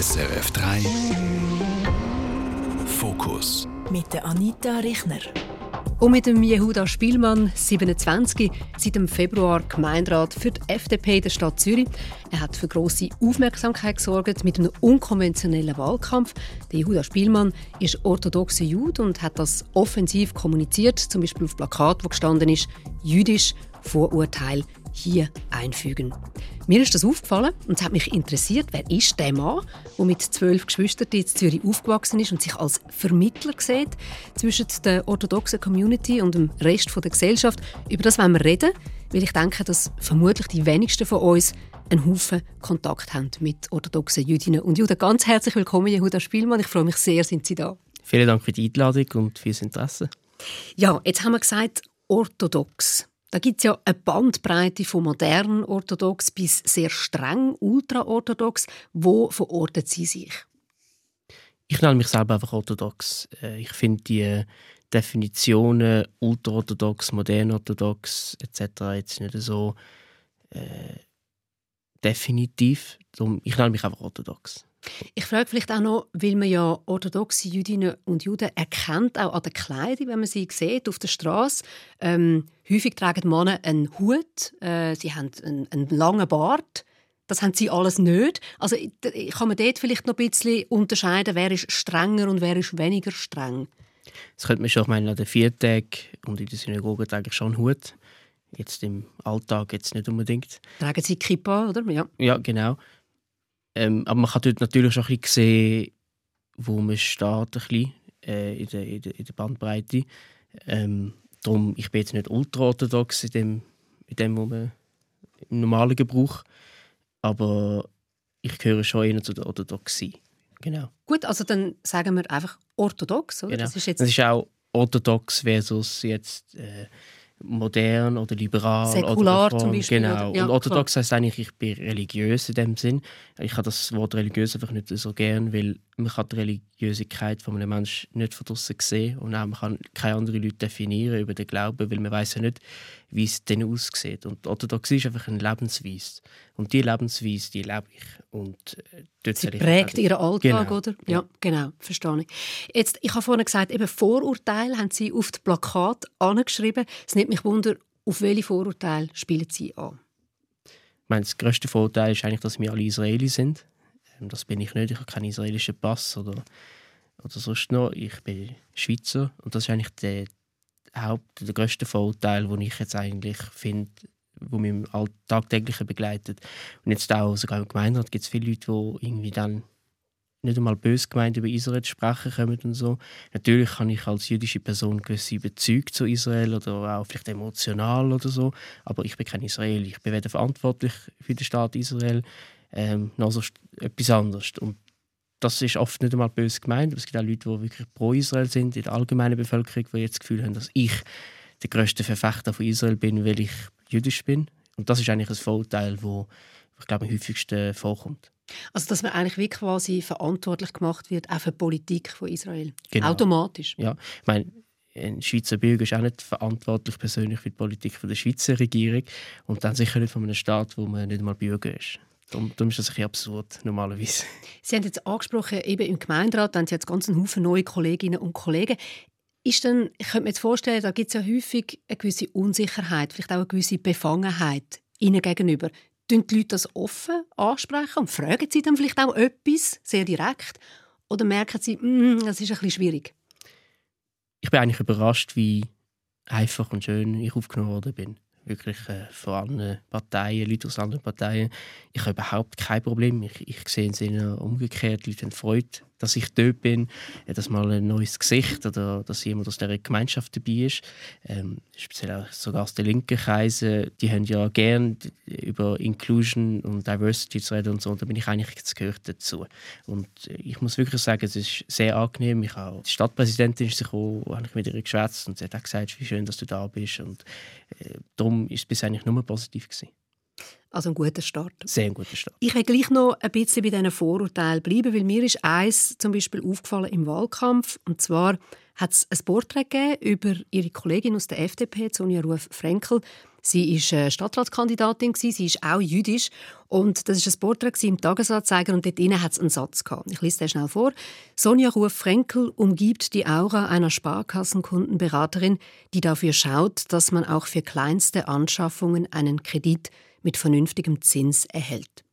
SRF 3 Fokus mit der Anita Richner. Und mit dem Jehuda Spielmann, 27, seit dem Februar Gemeinderat für die FDP der Stadt Zürich. Er hat für große Aufmerksamkeit gesorgt mit einem unkonventionellen Wahlkampf. Der Jehuda Spielmann ist orthodoxer Jude und hat das offensiv kommuniziert, zum Beispiel auf Plakat, wo gestanden ist: Jüdisch Vorurteil hier einfügen. Mir ist das aufgefallen und es hat mich interessiert, wer ist der Mann, der mit zwölf Geschwistern in Zürich aufgewachsen ist und sich als Vermittler sieht zwischen der orthodoxen Community und dem Rest der Gesellschaft. Über das wollen wir reden, weil ich denke, dass vermutlich die wenigsten von uns einen Haufen Kontakt haben mit orthodoxen Jüdinnen und Juden. Ganz herzlich willkommen, Jehuda Spielmann. Ich freue mich sehr, sind Sie da. Vielen Dank für die Einladung und fürs Interesse. Ja, jetzt haben wir gesagt, orthodox. Da gibt es ja eine Bandbreite von modern orthodox bis sehr streng ultraorthodox. Wo verorten Sie sich? Ich nenne mich selber einfach orthodox. Äh, ich finde die Definitionen ultraorthodox, modern orthodox etc. jetzt nicht so äh, definitiv. Ich nenne mich einfach orthodox. Ich frage vielleicht auch noch, weil man ja orthodoxe Jüdinnen und Juden erkennt, auch an der Kleidung, wenn man sie sieht auf der Straße. Ähm, häufig tragen Männer einen Hut, äh, sie haben einen, einen, langen Bart. Das haben sie alles nicht. Also kann man dort vielleicht noch ein bisschen unterscheiden, wer ist strenger und wer ist weniger streng? Das könnte man schon, ich meine, an den vier Tagen und in der Synagoge trage ich schon einen Hut. Jetzt im Alltag jetzt nicht unbedingt. Tragen Sie Kippa, oder? Ja, ja genau. Ähm, aber man kann dort natürlich schon ein bisschen sehen, wo man steht, ein bisschen, äh, in, der, in, der, in der Bandbreite. Ähm, darum, ich bin jetzt nicht ultra-orthodox in dem, in dem wo man, im normalen Gebrauch, aber ich gehöre schon eher zu der Orthodoxie. Genau. Gut, also dann sagen wir einfach orthodox, oder? Genau. Das, ist jetzt das ist auch orthodox versus jetzt äh, modern oder liberal. Säkular oder zum Beispiel. Genau. Oder, ja, und orthodox klar. heißt eigentlich, ich bin religiös in dem Sinn. Ich habe das Wort religiös einfach nicht so gern, weil man kann die Religiosität von einem Menschen nicht von draußen sehen und auch man kann keine anderen Leute definieren über den Glauben, weil man weiß ja nicht, wie es denn aussieht. Und Orthodoxie ist einfach eine Lebensweise. Und diese Lebensweise, die lebe ich. Und äh, dort Sie prägt Ihren Alltag, genau. oder? Ja, genau, verstehe ich. Jetzt, ich habe vorhin gesagt, eben Vorurteile haben Sie auf das Plakat angeschrieben. Es nimmt mich wunder, auf welche Vorurteile spielen Sie an? Ich meine, das grösste Vorurteil ist eigentlich, dass wir alle Israelis sind. Ähm, das bin ich nicht. Ich habe keinen israelischen Pass oder, oder sonst noch. Ich bin Schweizer und das ist eigentlich der Haupt, der grösste Vorteil, den ich jetzt eigentlich finde, wo mich im Tagtäglichen begleitet. Und jetzt auch sogar im Gemeinderat gibt es viele Leute, die irgendwie dann nicht einmal bös gemeint über Israel sprechen kommen und so. Natürlich kann ich als jüdische Person gewisse Bezüge zu Israel oder auch vielleicht emotional oder so, aber ich bin kein Israel. Ich bin weder verantwortlich für den Staat Israel ähm, noch so etwas anderes. Und das ist oft nicht einmal böse gemeint, aber es gibt auch Leute, die wirklich pro Israel sind in der allgemeinen Bevölkerung, die jetzt das Gefühl haben, dass ich der größte Verfechter von Israel bin, weil ich jüdisch bin. Und das ist eigentlich ein Vorteil, wo ich glaube am häufigsten vorkommt. Also dass man eigentlich wie quasi verantwortlich gemacht wird auch für die Politik von Israel. Genau. Automatisch. Ja, ich meine, ein Schweizer Bürger ist auch nicht verantwortlich persönlich für die Politik von der Schweizer Regierung und dann sicher nicht von einem Staat, wo man nicht mal Bürger ist. Darum, darum ist das ein absurd, normalerweise. Sie haben jetzt angesprochen, eben im Gemeinderat haben Sie jetzt ganz einen Haufen neue Kolleginnen und Kollegen. Ist denn, ich könnte mir jetzt vorstellen, da gibt es ja häufig eine gewisse Unsicherheit, vielleicht auch eine gewisse Befangenheit ihnen gegenüber. Tun die Leute das offen ansprechen und fragen sie dann vielleicht auch etwas, sehr direkt? Oder merken sie, mm, das ist ein bisschen schwierig? Ich bin eigentlich überrascht, wie einfach und schön ich aufgenommen worden bin wirklich äh, von anderen Parteien, Leute aus anderen Parteien. Ich habe überhaupt kein Problem. Ich, ich sehe es ihnen umgekehrt. Die Leute haben Freude, dass ich dort bin, dass mal ein neues Gesicht oder dass jemand aus dieser Gemeinschaft dabei ist. Ähm, speziell auch sogar aus den linken Kreisen, die haben ja gern über Inclusion und Diversity zu reden und so. Und da bin ich eigentlich, das gehört dazu. Und ich muss wirklich sagen, es ist sehr angenehm. Ich auch, die Stadtpräsidentin ist auch, habe ich mit ihr geschwätzt und sie hat auch gesagt, wie schön, dass du da bist. Und äh, darum ist es bis eigentlich nur positiv gewesen. Also ein guter Start. Sehr ein guter Start. Ich will gleich noch ein bisschen bei diesen Vorurteilen bleiben, weil mir ist eins zum Beispiel aufgefallen im Wahlkampf. Und zwar hat es ein Porträt gegeben über ihre Kollegin aus der FDP, Sonja Ruf-Frenkel. Sie ist äh, Stadtratskandidatin, sie ist auch jüdisch und das ist ein Porträt im Tagesanzeiger und dort hat es einen Satz gehabt. Ich lese den schnell vor. Sonja Ruf-Frenkel umgibt die Aura einer Sparkassenkundenberaterin, die dafür schaut, dass man auch für kleinste Anschaffungen einen Kredit mit vernünftigem Zins erhält.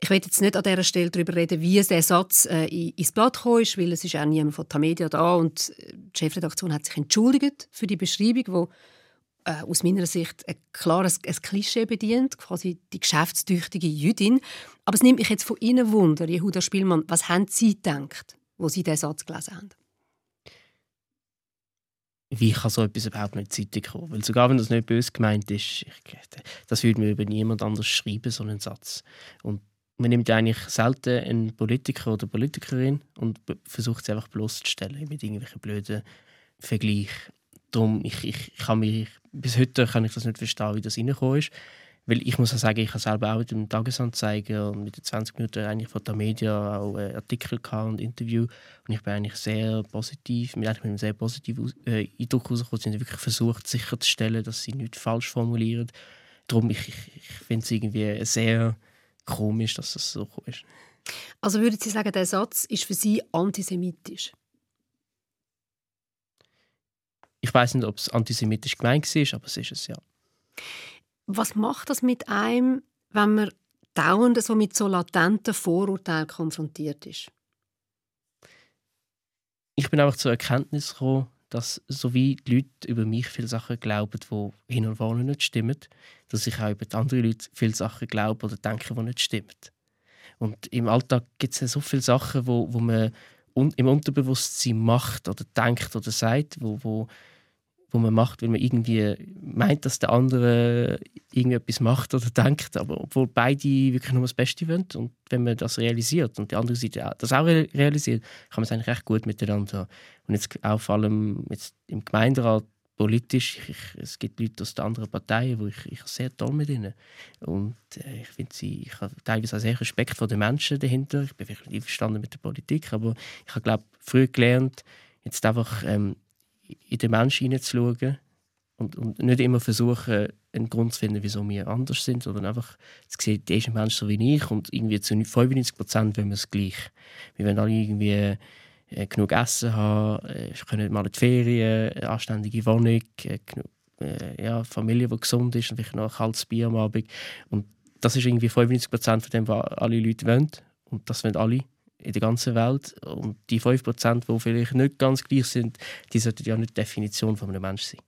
Ich will jetzt nicht an dieser Stelle darüber reden, wie der Satz äh, ins Blatt gekommen ist, weil es ist auch niemand von Tamedia da und äh, die Chefredaktion hat sich entschuldigt für die Beschreibung, wo äh, aus meiner Sicht ein klares ein Klischee bedient, quasi die geschäftstüchtige Jüdin. Aber es nimmt mich jetzt von Ihnen Wunder, Jehuda Spielmann, was haben Sie gedacht, wo Sie diesen Satz gelesen haben? Wie kann so etwas überhaupt nicht Zeitung kommen? Weil sogar wenn das nicht böse gemeint ist, das würde mir über niemand anders schreiben, so einen Satz. Und man nimmt eigentlich selten einen Politiker oder Politikerin und versucht sie einfach bloßzustellen mit irgendwelchen blöden Vergleichen. Darum, ich, ich, ich kann mich, bis heute kann ich das nicht verstehen, wie das reingekommen ist. Weil ich muss auch sagen, ich habe selber auch mit dem Tagesanzeiger und mit den 20 Minuten eigentlich von der Media auch Artikel und Interview und ich bin eigentlich sehr positiv, mit einem sehr positiven äh, Eindruck rausgekommen. Sie haben wirklich versucht sicherzustellen, dass sie nichts falsch formulieren. Darum, ich, ich, ich finde es irgendwie sehr komisch, dass das so ist. Also würden Sie sagen, der Satz ist für Sie antisemitisch? Ich weiß nicht, ob es antisemitisch gemeint war, aber es ist es ja. Was macht das mit einem, wenn man dauernd so mit so latenten Vorurteilen konfrontiert ist? Ich bin einfach zur Erkenntnis gekommen, dass so wie die Leute über mich viele Sachen glauben, die hin und vorne nicht stimmen, dass ich auch über die anderen Leute viele Sachen glaube oder denke, die nicht stimmen. Und im Alltag gibt es ja so viele Sachen, wo, wo man un im Unterbewusstsein macht oder denkt oder sagt, wo, wo wo man macht, weil man irgendwie meint, dass der andere irgendetwas macht oder denkt, aber obwohl beide wirklich nur das Beste wollen und wenn man das realisiert und die andere Seite das auch realisiert, kann man es eigentlich recht gut miteinander. Und jetzt auch vor allem jetzt im Gemeinderat politisch, ich, es gibt Leute aus den anderen Parteien, wo ich, ich sehr toll mit ihnen und äh, ich finde sie, ich habe teilweise auch sehr Respekt vor den Menschen dahinter. Ich bin vielleicht nicht einverstanden mit der Politik, aber ich habe glaube früh gelernt, jetzt einfach ähm, in den Menschen hineinzuschauen und, und nicht immer versuchen, einen Grund zu finden, wieso wir anders sind, sondern einfach zu sehen, der ist ein Mensch so wie ich und irgendwie zu 95 Prozent wollen wir es gleich. Wir wollen alle irgendwie äh, genug Essen haben, äh, können mal in die Ferien, eine anständige Wohnung, äh, genug, äh, ja, Familie, die gesund ist und vielleicht noch ein kaltes Bier am Abend. Und das ist irgendwie 95 Prozent von dem, was alle Leute wollen. Und das wollen alle in der ganzen Welt. Und die 5%, die vielleicht nicht ganz gleich sind, die sollten ja nicht die Definition von einem Menschen sein.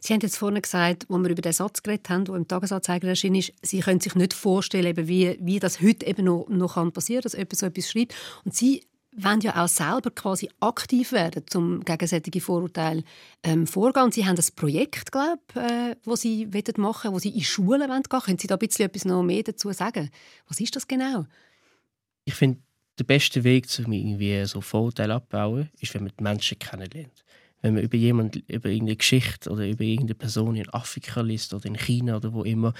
Sie haben jetzt vorhin gesagt, wo wir über den Satz geredet haben, der im Tagesanzeiger erschienen ist, Sie können sich nicht vorstellen, wie, wie das heute eben noch, noch passieren kann, dass jemand so etwas schreibt. Und Sie wollen ja auch selber quasi aktiv werden, um gegen solche Vorurteile ähm, vorgehen. Und Sie haben ein Projekt, glaube äh, wo Sie machen wollen, wo Sie in Schulen gehen wollen. Können Sie da ein bisschen etwas noch mehr dazu sagen? Was ist das genau? Ich finde, der beste Weg, um irgendwie so Vorurteile abzubauen, ist, wenn man die Menschen kennenlernt. Wenn man über jemanden, über irgendeine Geschichte oder über irgendeine Person in Afrika liest oder in China oder wo immer,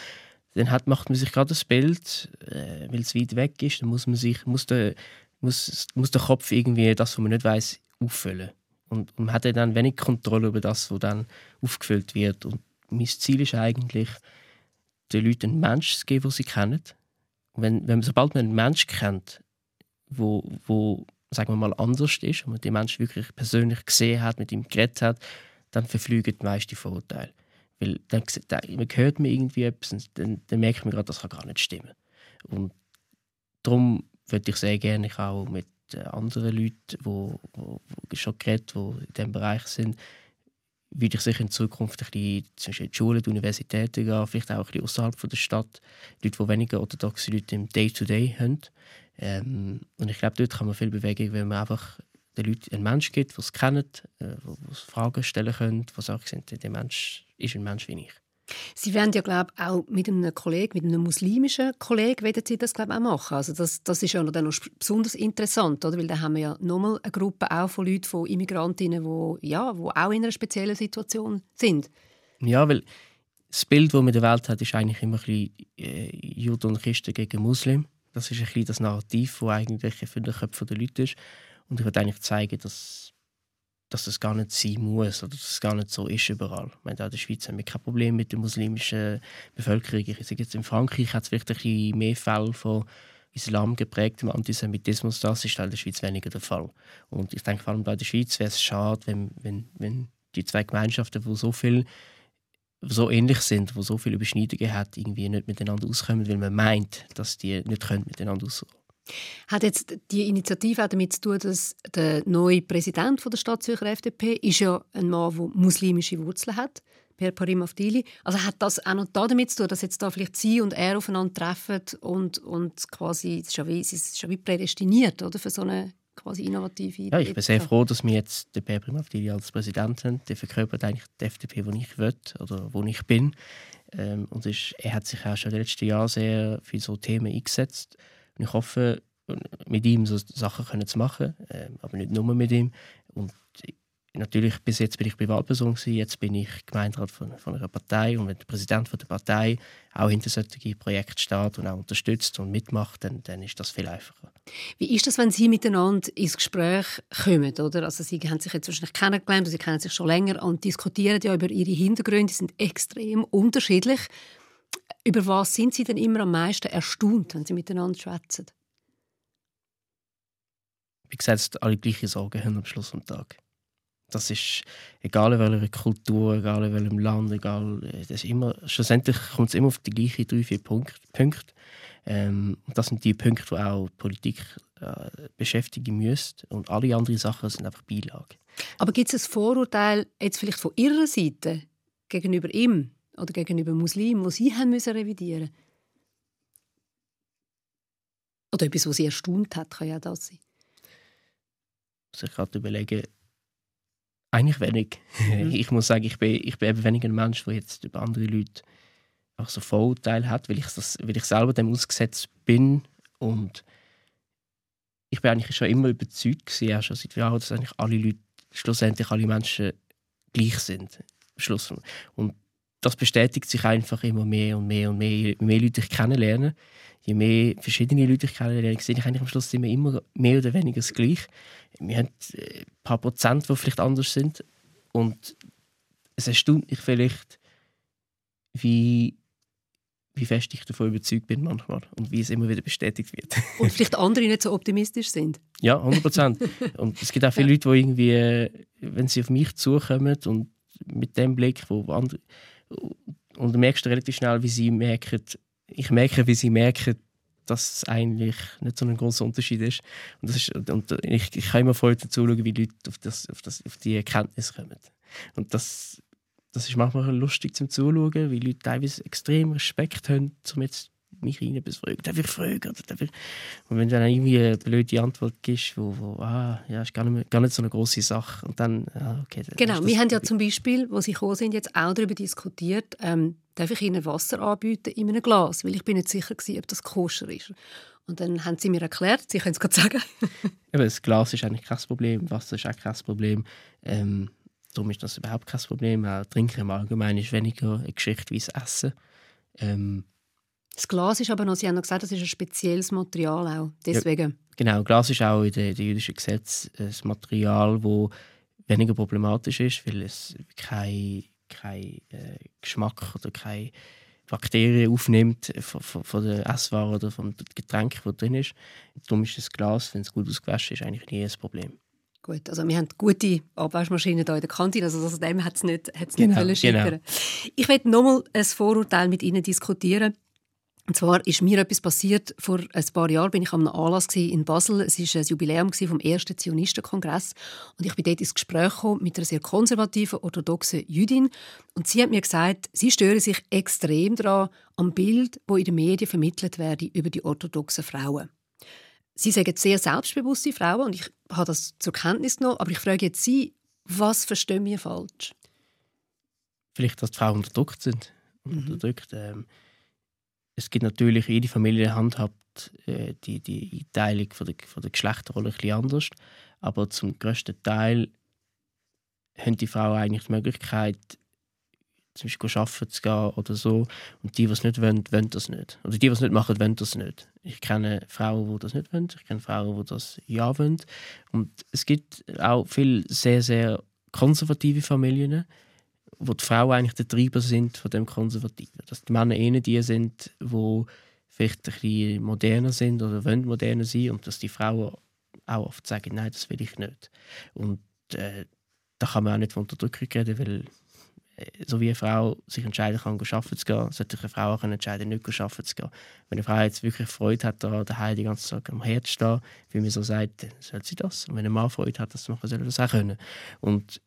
dann hat, macht man sich gerade das Bild, äh, weil es weit weg ist, dann muss man sich, muss der, muss, muss der Kopf irgendwie das, was man nicht weiß, auffüllen. Und, und man hat dann wenig Kontrolle über das, was dann aufgefüllt wird. Und mein Ziel ist eigentlich, den Leuten einen Menschen zu geben, den sie kennen. Wenn, wenn, sobald man einen Menschen kennt, wo, wo sagen wir mal, anders ist und man den Menschen wirklich persönlich gesehen hat, mit ihm geredet hat, dann verflügen die meisten Vorurteile. Weil dann, dann man hört mir irgendwie etwas und dann, dann merkt man gerade, das kann gar nicht stimmen. Und darum würde ich sehr gerne auch mit anderen Leuten, die schon geredet, die in diesem Bereich sind, würde ich sicher in Zukunft ein bisschen zwischen die Schulen, die Universitäten gehen, vielleicht auch ein bisschen außerhalb der Stadt, Leute, die weniger orthodoxe Leute im Day-to-Day -Day haben. Ähm, und ich glaube, dort kann man viel bewegen, wenn man einfach den Leuten einen Mensch gibt, der es kennt, äh, die Fragen stellen können, die sagen, der Mensch ist ein Mensch wie ich. Sie werden ja, glaube auch mit einem Kollegen, mit einem muslimischen Kollegen, werden Sie das, glaube auch machen. Also das, das ist ja noch, noch besonders interessant, oder? Weil da haben wir ja nochmal eine Gruppe auch von Leuten, von Immigrantinnen, die, ja, die auch in einer speziellen Situation sind. Ja, weil das Bild, das man in der Welt hat, ist eigentlich immer ein bisschen äh, Juden und Christen gegen Muslim. Das ist ein bisschen das Narrativ, das eigentlich für den Köpfen der Leute ist. Und ich würde eigentlich zeigen, dass dass das gar nicht sein muss oder dass es gar nicht so ist überall. Ich meine, auch in der Schweiz haben wir kein Problem mit der muslimischen Bevölkerung. Ich sage jetzt, in Frankreich hat es vielleicht ein bisschen mehr Fälle von Islam geprägtem Antisemitismus. Das ist halt in der Schweiz weniger der Fall. Und ich denke, vor allem bei der Schweiz wäre es schade, wenn, wenn, wenn die zwei Gemeinschaften, die so viel so ähnlich sind, wo so viele Überschneidungen hat, irgendwie nicht miteinander auskommen, weil man meint, dass die nicht können miteinander auskommen. Hat jetzt die Initiative auch damit zu tun, dass der neue Präsident von der Stadt Zürcher FDP ist ja ein Mann, der muslimische Wurzeln hat, Per Parim Avdili. Also hat das auch noch damit zu tun, dass jetzt da vielleicht sie und er aufeinander treffen und, und quasi, es ist ja wie, es ist schon wie prädestiniert oder, für so eine quasi innovative Idee. Ja, ich bin sehr froh, dass wir jetzt den Per Parim Avdili als Präsident haben. Der verkörpert eigentlich die FDP, die ich will oder wo ich bin. Ähm, und ist, er hat sich auch schon in den letzten Jahren sehr für so Themen eingesetzt. Und ich hoffe, mit ihm so Sachen können zu machen, äh, aber nicht nur mit ihm. Und natürlich, bis jetzt bin ich Privatperson jetzt bin ich Gemeinderat von, von einer Partei und wenn der Präsident von der Partei auch hinter solche Projekte steht und auch unterstützt und mitmacht, dann, dann ist das viel einfacher. Wie ist das, wenn Sie miteinander ins Gespräch kommen? Oder? Also Sie haben sich jetzt wahrscheinlich kennengelernt, Sie kennen sich schon länger und diskutieren ja über Ihre Hintergründe, die sind extrem unterschiedlich. Über was sind Sie denn immer am meisten erstaunt, wenn Sie miteinander schwätzen? Wie gesagt, alle gleiche Sorgen haben am Schluss des Tages. Das ist egal in welcher Kultur, egal in welchem Land, egal, das ist immer, schlussendlich kommt es immer auf die gleichen drei, vier Punkte. Punkte. Ähm, das sind die Punkte, die auch Politik äh, beschäftigen müsste. Und alle anderen Sachen sind einfach Beilage. Aber gibt es ein Vorurteil jetzt vielleicht von Ihrer Seite gegenüber ihm? Oder gegenüber Muslimen, die sie haben müssen revidieren Oder etwas, was sie erstaunt hat, kann ja das sein. Muss ich gerade überlegen, eigentlich wenig. Mhm. Ich muss sagen, ich bin, ich bin eben weniger ein Mensch, der jetzt über andere Leute auch so Vorurteile hat, weil ich, das, weil ich selber dem ausgesetzt bin und ich bin eigentlich schon immer überzeugt gewesen, auch schon seit Jahren, dass eigentlich alle Leute, schlussendlich alle Menschen gleich sind. Schluss. Und das bestätigt sich einfach immer mehr und mehr und mehr. Je mehr Leute ich kennenlerne, je mehr verschiedene Leute ich kennenlerne, sehe ich eigentlich am Schluss immer, immer mehr oder weniger das Gleiche. Wir haben äh, ein paar Prozent, die vielleicht anders sind. Und es erstaunt mich vielleicht, wie, wie fest ich davon überzeugt bin manchmal und wie es immer wieder bestätigt wird. Und vielleicht andere nicht so optimistisch sind. Ja, 100 Prozent. und es gibt auch viele ja. Leute, die irgendwie, wenn sie auf mich zukommen und mit dem Blick, wo andere und du merkst relativ schnell, wie sie merken, ich merke, wie sie merken, dass es eigentlich nicht so ein großer Unterschied ist. Und, das ist, und ich, ich kann immer voll dazu schauen, wie Leute auf, das, auf, das, auf die Erkenntnis kommen. Und das, das ist manchmal lustig zum Zuschauen, wie Leute teilweise extrem Respekt haben, um jetzt mich rein befragen. Darf ich fragen? Oder darf ich... Und wenn du dann irgendwie eine blöde Antwort gibst, wo, wo ah, ja, ist gar nicht, mehr, gar nicht so eine große Sache. Und dann, ah, okay. Dann genau, wir haben ja zum Beispiel, wo Sie gekommen sind, jetzt auch darüber diskutiert, ähm, darf ich Ihnen Wasser anbieten in einem Glas? Weil ich bin nicht sicher gewesen, ob das koscher ist. Und dann haben sie mir erklärt, sie können es gerade sagen. Eben, das Glas ist eigentlich kein Problem, Wasser ist auch kein Problem. Ähm, darum ist das überhaupt kein Problem. Auch Trinken im Allgemeinen ist weniger eine Geschichte wie das Essen. Ähm, das Glas ist aber noch, Sie haben noch gesagt, das ist ein spezielles Material auch. Deswegen. Ja, genau, Glas ist auch in den, jüdischen Gesetzen ein Material, das weniger problematisch ist, weil es keinen kein, äh, Geschmack oder keine Bakterien aufnimmt von, von, von der Essware oder vom Getränk, das drin ist. Darum ist das Glas, wenn es gut ausgewaschen ist, eigentlich nie ein Problem. Gut, also wir haben gute Abwaschmaschinen hier in der Kantine, also aus dem hat es nicht, hat's genau, nicht genau. Ich möchte nochmal ein Vorurteil mit Ihnen diskutieren. Und zwar ist mir etwas passiert. Vor ein paar Jahren bin ich einem Anlass in Basel. Es war ein Jubiläum vom ersten Zionistenkongress. Und ich bin dort ins Gespräch mit einer sehr konservativen, orthodoxen Jüdin. Und sie hat mir gesagt, sie stören sich extrem daran am Bild, wo in den Medien vermittelt werde über die orthodoxen Frauen. Sie sagen sehr selbstbewusste Frauen und ich habe das zur Kenntnis genommen. Aber ich frage jetzt Sie, was verstehen wir falsch? Vielleicht, dass die Frauen unterdrückt sind. Mhm. Unterdrückt. Ähm es gibt natürlich, jede Familie handhabt äh, die, die Einteilung von der, von der Geschlechterrolle ein bisschen anders. Aber zum größten Teil haben die Frauen eigentlich die Möglichkeit, zum Beispiel arbeiten zu gehen oder so. Und die, die es nicht wollen, wollen das nicht. Oder die, die es nicht machen, wollen das nicht. Ich kenne Frauen, die das nicht wollen. Ich kenne Frauen, die das ja wollen. Und es gibt auch viele sehr, sehr konservative Familien, wo die Frauen eigentlich der Treiber sind von dem Konservativen. Dass die Männer eher die sind, die vielleicht ein bisschen moderner sind oder wollen moderner sein und dass die Frauen auch oft sagen, nein, das will ich nicht. Und äh, da kann man auch nicht von Unterdrückung reden, weil äh, so wie eine Frau sich entscheiden kann, arbeiten zu gehen, sollte sich eine Frau auch entscheiden, nicht arbeiten zu gehen. Wenn eine Frau jetzt wirklich Freude hat, da daheim die ganze Zeit am Herd zu stehen, wie man so sagt, dann soll sie das. Und wenn ein Mann Freude hat, das machen, soll er das auch können. Und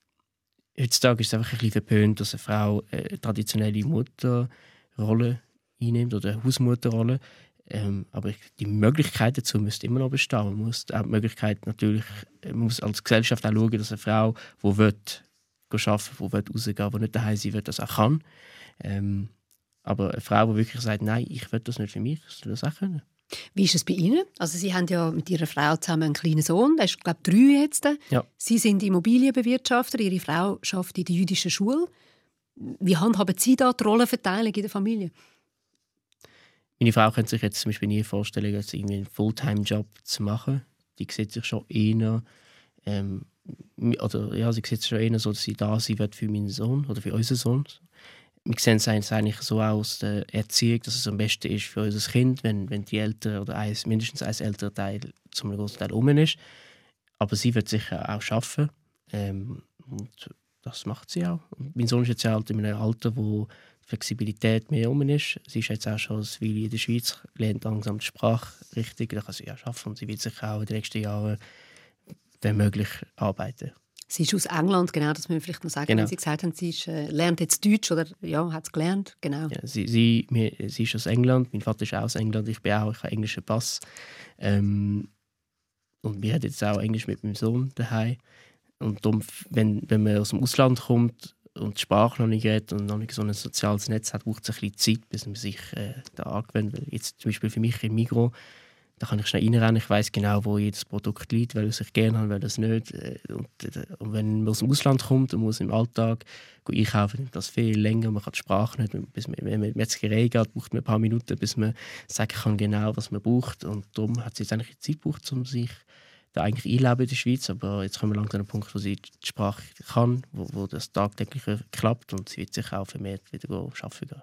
heutzutage ist es einfach ein bisschen verpönt, dass eine Frau eine traditionelle Mutterrolle einnimmt oder eine Hausmutterrolle. Ähm, aber die Möglichkeit dazu müsste immer noch bestehen. Man muss auch die Möglichkeit natürlich, man muss als Gesellschaft auch schauen, dass eine Frau, die will, arbeiten will, die rausgehen will, die nicht daheim sein will, das auch kann. Ähm, aber eine Frau, die wirklich sagt, nein, ich will das nicht für mich, soll das auch können. Wie ist es bei Ihnen? Also Sie haben ja mit Ihrer Frau zusammen einen kleinen Sohn, der ist glaube ich drei jetzt. Ja. Sie sind Immobilienbewirtschafter, Ihre Frau arbeitet in der jüdischen Schule. Wie handhaben Sie da die Rollenverteilung in der Familie? Meine Frau könnte sich jetzt zum Beispiel nie vorstellen, jetzt irgendwie einen Fulltime-Job zu machen. Die sieht sich schon eher, ähm, oder ja, sie sieht sich schon eher so, dass sie da sein wird für meinen Sohn oder für unseren Sohn. Wir sehen es eigentlich so aus der Erziehung, dass es am besten ist für unser Kind, wenn, wenn die Eltern oder eins, mindestens ein älterer Teil zum großen Teil um ist. Aber sie wird sicher auch arbeiten. Ähm, und das macht sie auch. Mein Sohn ist jetzt halt in einem Alter, wo Flexibilität mehr um ist. Sie ist jetzt auch schon als Weile in der Schweiz, lernt langsam die Sprache richtig, da kann sie ja arbeiten und sie wird sich auch in den nächsten Jahren, wenn möglich, arbeiten. Sie ist aus England, genau, das müssen wir vielleicht noch sagen, genau. wenn Sie gesagt haben, sie ist, äh, lernt jetzt Deutsch oder ja, hat es gelernt, genau. Ja, sie, sie, mir, sie ist aus England, mein Vater ist auch aus England, ich bin auch, ich habe englischen Pass. Ähm, und wir haben jetzt auch Englisch mit meinem Sohn daheim. Und darum, wenn, wenn man aus dem Ausland kommt, und die Sprache noch nicht redet und noch nicht so ein soziales Netz hat, braucht es ein bisschen Zeit, bis man sich äh, da angewöhnt. Weil jetzt zum Beispiel für mich im Migro, da kann ich schnell reinrennen, ich weiß genau, wo jedes Produkt liegt, weil ich gerne habe, weil das nicht. Äh, und, äh, und, wenn man aus dem Ausland kommt und muss im Alltag einkaufen, nimmt das viel länger, man kann die Sprache nicht. Bis man, wenn man in Metzgerei geht, braucht man ein paar Minuten, bis man sagen kann genau, was man braucht. Und darum hat es jetzt eigentlich Zeit gebraucht, um sich da eigentlich einleben in der Schweiz, aber jetzt kommen wir langsam an den Punkt, wo sie die Sprache kann, wo, wo das tagtäglich klappt und sie wird sich auch vermehrt wieder arbeiten gehen.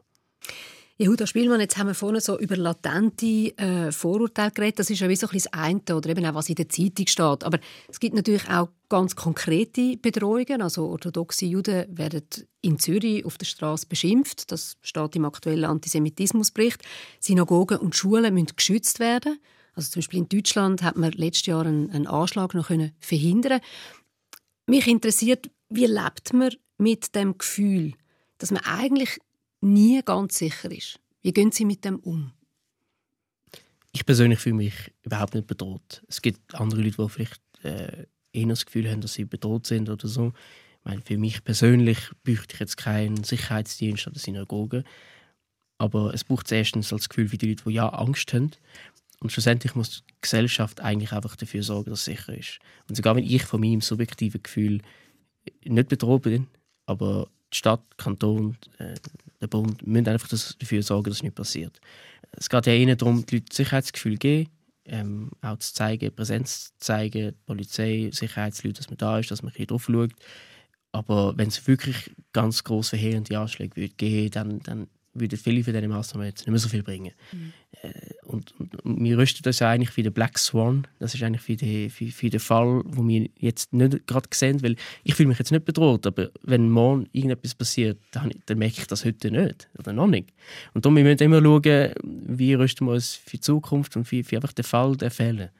Jehuda Spielmann, jetzt haben wir vorhin so über latente äh, Vorurteile geredet. Das ist ja wie so ein das eine oder eben auch, was in der Zeitung steht. Aber es gibt natürlich auch ganz konkrete Bedrohungen. Also orthodoxe Juden werden in Zürich auf der Straße beschimpft. Das steht im aktuellen Antisemitismusbericht. Synagogen und Schulen müssen geschützt werden. Also zum Beispiel in Deutschland hat man letztes Jahr einen, einen Anschlag noch können verhindern. Mich interessiert, wie lebt man mit dem Gefühl, dass man eigentlich nie ganz sicher ist? Wie gehen Sie mit dem um? Ich persönlich fühle mich überhaupt nicht bedroht. Es gibt andere Leute, die vielleicht äh, eher das Gefühl haben, dass sie bedroht sind oder so. Ich meine, für mich persönlich bräuchte ich jetzt keinen Sicherheitsdienst oder Synagoge. Aber es braucht erstens das Gefühl für die Leute, die ja Angst haben. Und schlussendlich muss die Gesellschaft eigentlich einfach dafür sorgen, dass es sicher ist. Und sogar wenn ich von meinem subjektiven Gefühl nicht bedroht bin, aber die Stadt, Kanton, äh, der Bund müssen einfach dafür sorgen, dass es nicht passiert. Es geht ja ihnen darum, die Leute Sicherheitsgefühl zu geben, ähm, auch zu zeigen, Präsenz zu zeigen, die Polizei, Sicherheitsleute, dass man da ist, dass man ein drauf schaut. Aber wenn es wirklich ganz groß verheerende Anschläge würde geben, dann, dann würden viele von diesen Massnahmen jetzt nicht mehr so viel bringen. Mhm. Und, und, und, wir rüsten das ja eigentlich für den Black Swan. Das ist eigentlich für, die, für, für den Fall, wo wir jetzt nicht gerade sehen, weil ich fühle mich jetzt nicht bedroht, aber wenn morgen irgendetwas passiert, dann, dann merke ich das heute nicht oder noch nicht. Und darum müssen wir immer schauen, wie rüsten wir uns für die Zukunft und für, für einfach den Fall der Fälle.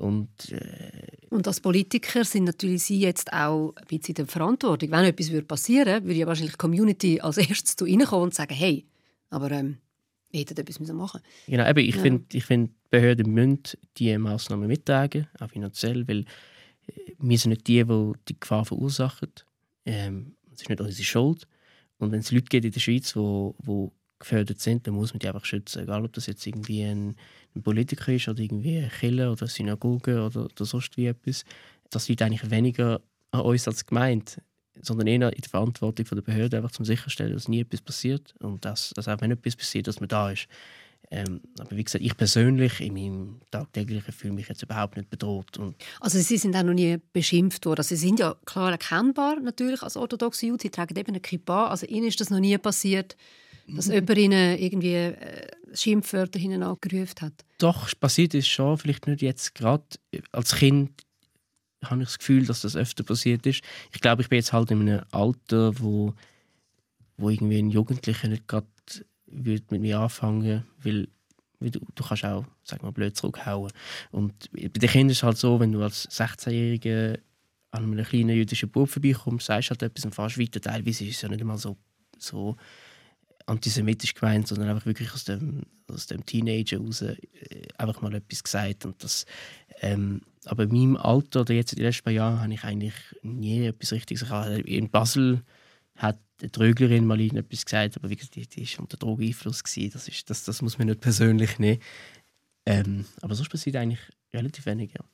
Und, äh und als Politiker sind natürlich Sie jetzt auch ein bisschen in der Verantwortung. Wenn etwas passieren würde, würde ja wahrscheinlich die Community als erstes zu Ihnen kommen und sagen, hey, aber ähm, wir hätten etwas machen Genau, eben, ich ja. finde, ich find, Behörden müssen diese Massnahmen mittragen, auch finanziell, weil äh, wir sind nicht die, die die Gefahr verursachen. Ähm, es ist nicht unsere Schuld. Und wenn es Leute gibt in der Schweiz, die, die gefördert sind, dann muss man die einfach schützen. Egal, ob das jetzt irgendwie ein, ein Politiker ist oder irgendwie eine Kirche oder eine Synagoge oder, oder sonst wie etwas. Das liegt eigentlich weniger an uns als Gemeinde sondern eher in der Verantwortung der Behörde, einfach zum sicherstellen, dass nie etwas passiert und dass, dass auch wenn etwas passiert, dass man da ist. Ähm, aber wie gesagt, ich persönlich in meinem tagtäglichen fühle mich jetzt überhaupt nicht bedroht. Und also Sie sind auch noch nie beschimpft worden. Sie sind ja klar erkennbar natürlich als orthodoxe Jude. Sie tragen eben eine Kippa. Also Ihnen ist das noch nie passiert, dass mhm. jemand Ihnen irgendwie äh, Schimpfwörter hinten angerufen hat? Doch, passiert ist schon. Vielleicht nicht jetzt gerade. Als Kind habe ich das Gefühl, dass das öfter passiert ist. Ich glaube, ich bin jetzt halt in einem Alter, wo, wo irgendwie ein Jugendlicher nicht gerade mit mir anfangen weil, du, du kannst auch, sag mal, blöd zurückhauen. Und bei den Kindern ist es halt so, wenn du als 16-Jähriger an einem kleinen jüdischen Bub vorbeikommst, sagst halt etwas und fährst weiter. Teilweise ist es ja nicht einmal so, so antisemitisch gemeint, sondern einfach wirklich aus dem, aus dem Teenager raus äh, einfach mal etwas gesagt. Und das, ähm, aber in meinem Alter oder jetzt in den letzten paar Jahren habe ich eigentlich nie etwas Richtiges erkannt. In Basel hat die Tröglerin mal etwas gesagt, aber wie gesagt, die, die ist unter Drogeneinfluss. Das, ist, das, das muss man nicht persönlich nehmen. Ähm, aber sonst passiert eigentlich relativ wenig, ja.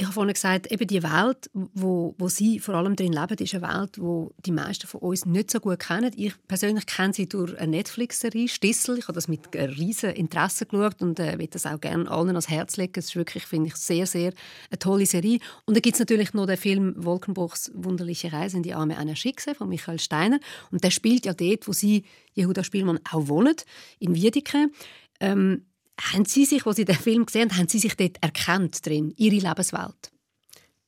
Ich habe vorhin gesagt, eben die Welt, wo, wo Sie vor allem drin leben, ist eine Welt, wo die meisten von uns nicht so gut kennen. Ich persönlich kenne sie durch eine Netflix-Serie «Stissel». Ich habe das mit riesen Interesse geschaut und äh, will das auch gerne allen ans Herz legen. Es ist wirklich, finde ich, sehr, sehr eine tolle Serie. Und dann gibt es natürlich noch den Film «Wolkenbruchs wunderliche Reise in die Arme einer Schickse» von Michael Steiner. Und der spielt ja dort, wo Sie, Jehuda Spielmann, auch wohnen, in Wiedeke. Ähm, haben Sie sich, als Sie den Film gesehen haben, haben Sie sich dort erkannt drin, Ihre Lebenswelt?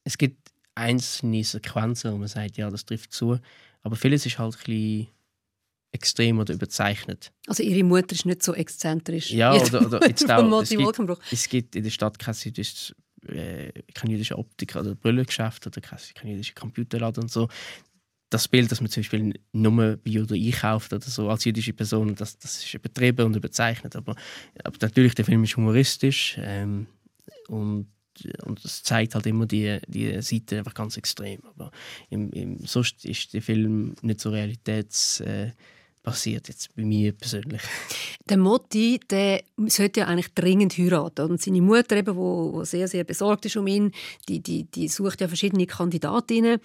Es gibt einzelne Sequenzen, wo man sagt, ja, das trifft zu. Aber vieles ist halt ein bisschen extrem oder überzeichnet. Also Ihre Mutter ist nicht so exzentrisch. Ja, oder, oder jetzt auch, es, gibt, es gibt in der Stadt kein, ist, äh, kein jüdischer Optiker oder Brillengeschäft oder kein, kein jüdischer Computerladen und so das Bild, dass man zum Beispiel nur Bio einkauft oder so als jüdische Person, das, das ist übertrieben und überzeichnet. Aber, aber natürlich, der Film ist humoristisch ähm, und und das zeigt halt immer die, die Seite einfach ganz extrem. Aber im, im, sonst ist der Film nicht so realitätsbasiert, jetzt bei mir persönlich. Der Motti, der sollte ja eigentlich dringend heiraten. Und seine Mutter, wo sehr, sehr besorgt ist um ihn, die, die, die sucht ja verschiedene Kandidatinnen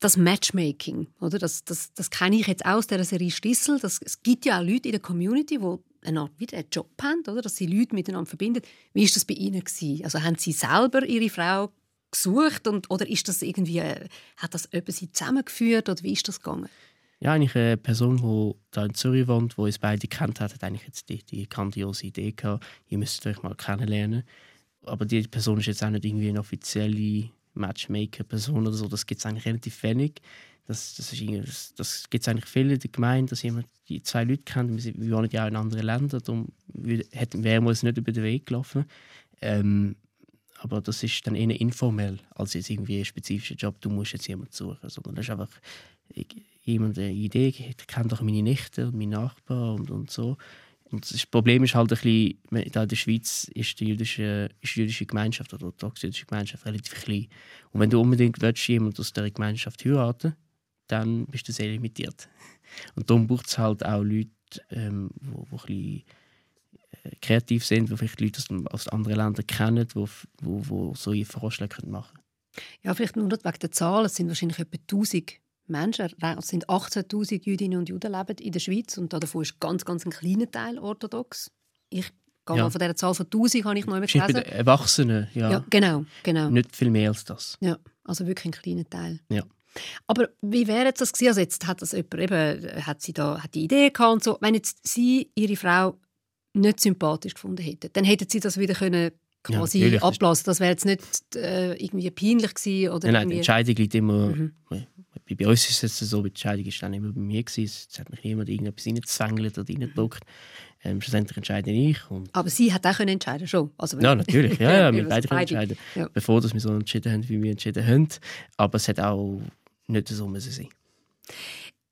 das Matchmaking, oder? Das, das, das kenne ich jetzt aus der Serie Stissel. Das, es gibt ja auch Leute in der Community, die eine Art wieder einen Job haben, oder? Dass sie Leute miteinander verbinden. Wie ist das bei Ihnen gewesen? Also haben Sie selber Ihre Frau gesucht und, oder ist das irgendwie, äh, hat das jemand Sie zusammengeführt oder wie ist das gegangen? Ja, eigentlich eine Person, die da in Zürich wohnt, die uns beide kennt hat, hat eigentlich jetzt die, die grandiose Idee gehabt, ihr müsst euch mal kennenlernen. Aber die Person ist jetzt auch nicht irgendwie eine offizielle Matchmaker-Person oder so, das gibt es eigentlich relativ wenig. Das, das, das, das gibt es eigentlich viel in der Gemeinde, dass jemand die zwei Leute kennt. Wir, wir wohnen ja auch in anderen Ländern, darum wären wir uns nicht über den Weg gelaufen. Ähm, aber das ist dann eher informell, als jetzt irgendwie ein spezifischer Job, du musst jetzt jemanden suchen. Sondern das ist einfach jemand eine Idee, ich kenne doch meine Nichte und meinen Nachbar und, und so. Und das Problem ist halt ein bisschen, in der Schweiz ist die jüdische, ist die jüdische Gemeinschaft oder die jüdische Gemeinschaft relativ klein. Und wenn du unbedingt willst, jemanden aus dieser Gemeinschaft heiraten dann bist du sehr limitiert. Und darum braucht es halt auch Leute, ähm, wo, wo ein bisschen äh, kreativ sind, die vielleicht Leute aus, anderen Ländern kennen, die wo, wo, wo so Vorschläge machen können. Ja, vielleicht nur wegen der Zahl. Es sind wahrscheinlich etwa 1000 Menschen, es sind 18'000 Jüdinnen und Juden leben in der Schweiz und davon ist ganz, ganz ein kleiner Teil orthodox. Ich gehe ja. mal von dieser Zahl von 1000, habe ich noch immer gelesen. Bei den Erwachsenen, ja. ja. Genau, genau. Nicht viel mehr als das. Ja, also wirklich ein kleiner Teil. Ja. Aber wie wäre jetzt das gewesen? Also jetzt hat das jemand eben, hat sie da hat die Idee gehabt und so. Wenn jetzt sie ihre Frau nicht sympathisch gefunden hätte, dann hätte sie das wieder können quasi ja, ablassen. Das wäre jetzt nicht äh, irgendwie peinlich gewesen oder nein, nein, die Entscheidung liegt immer. Mhm. Bei uns ist es so, die Entscheidung ist dann immer bei mir gewesen. Es hat mich niemand irgendetwas reingezwängelt oder reingedruckt. Ähm, schlussendlich entscheide ich. Aber sie hat auch können entscheiden schon. Also, ja, natürlich. Ja, ja, wir beide können entscheiden, ja. bevor dass wir so entschieden haben, wie wir entschieden haben. Aber es hat auch nicht so müssen sein.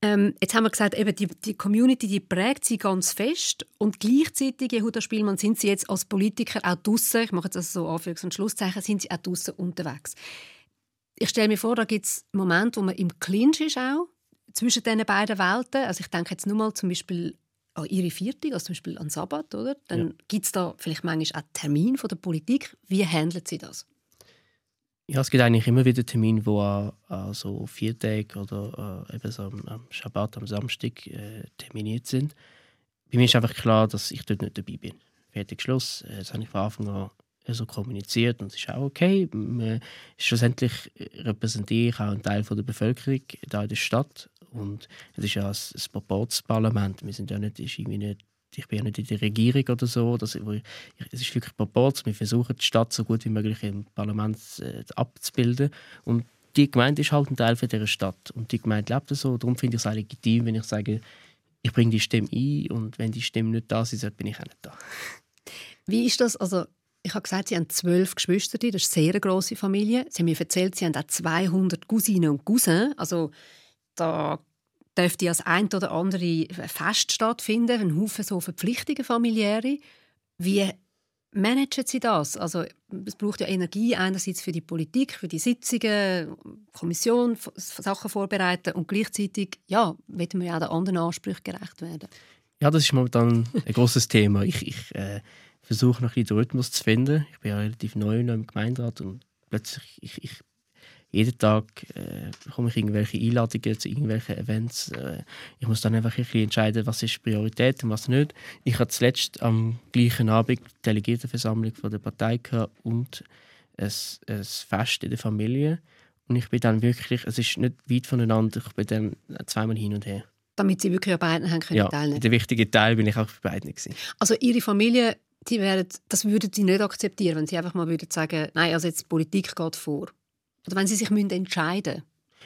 Ähm, jetzt haben wir gesagt, eben die, die Community die prägt sie ganz fest und gleichzeitig, Jehuda Spielmann, sind sie jetzt als Politiker auch draussen, ich mache jetzt also so Anführungs- und Schlusszeichen, sind sie auch draussen unterwegs. Ich stelle mir vor, da gibt es Momente, wo man im Clinch ist auch, zwischen diesen beiden Welten. Also ich denke jetzt nur mal zum Beispiel an ihre Viertig, also zum Beispiel an Sabbat, oder? Dann ja. gibt es da vielleicht manchmal auch Termin von der Politik. Wie handelt sie das? Ja, es gibt eigentlich immer wieder Termine, wo an, an so vier Tage oder äh, eben so am, am Schabbat, am Samstag äh, terminiert sind. Bei mir ist einfach klar, dass ich dort nicht dabei bin. Fertig Schluss. Äh, das habe ich von Anfang an so kommuniziert und es ist auch okay. schlussendlich repräsentiere ich auch einen Teil der Bevölkerung da in der Stadt und es ist ja ein, ein Proporzparlament. Wir sind ja nicht, ist irgendwie nicht ich bin ja nicht in der Regierung oder so. Das, es ist wirklich Proporz. Wir versuchen, die Stadt so gut wie möglich im Parlament äh, abzubilden. Und die Gemeinde ist halt ein Teil von dieser Stadt. Und die Gemeinde lebt so. Darum finde ich es auch legitim, wenn ich sage, ich bringe die Stimme ein und wenn die Stimme nicht da ist, bin ich auch nicht da. Wie ist das? Also, ich habe gesagt, Sie haben zwölf Geschwister, das ist eine sehr grosse Familie. Sie haben mir erzählt, Sie haben auch 200 Cousinen und Cousins. Also, da dürfte als ein oder andere Fest stattfinden, ein Haufen so Verpflichtungen familiäre. Wie managen Sie das? Also es braucht ja Energie einerseits für die Politik, für die Sitzungen, Kommission, Sachen vorbereiten und gleichzeitig ja, wollen wir ja auch den anderen Ansprüchen gerecht werden. Ja, das ist momentan ein großes Thema. Ich, ich äh, versuche noch ein bisschen den Rhythmus zu finden. Ich bin ja relativ neu im Gemeinderat und plötzlich ich, ich jeden Tag äh, bekomme ich irgendwelche Einladungen zu irgendwelchen Events. Äh, ich muss dann einfach ein bisschen entscheiden, was ist Priorität und was nicht. Ich hatte zuletzt am gleichen Abend die Delegiertenversammlung von der Partei und ein, ein Fest in der Familie. Und ich bin dann wirklich, es ist nicht weit voneinander, ich bin dann zweimal hin und her. Damit Sie wirklich an beiden haben können ja, teilnehmen? der wichtige Teil bin ich auch bei beiden. Gewesen. Also Ihre Familie, die werden, das würden Sie nicht akzeptieren, wenn Sie einfach mal würden sagen, nein, also jetzt Politik geht vor. Oder wenn sie sich entscheiden müssen?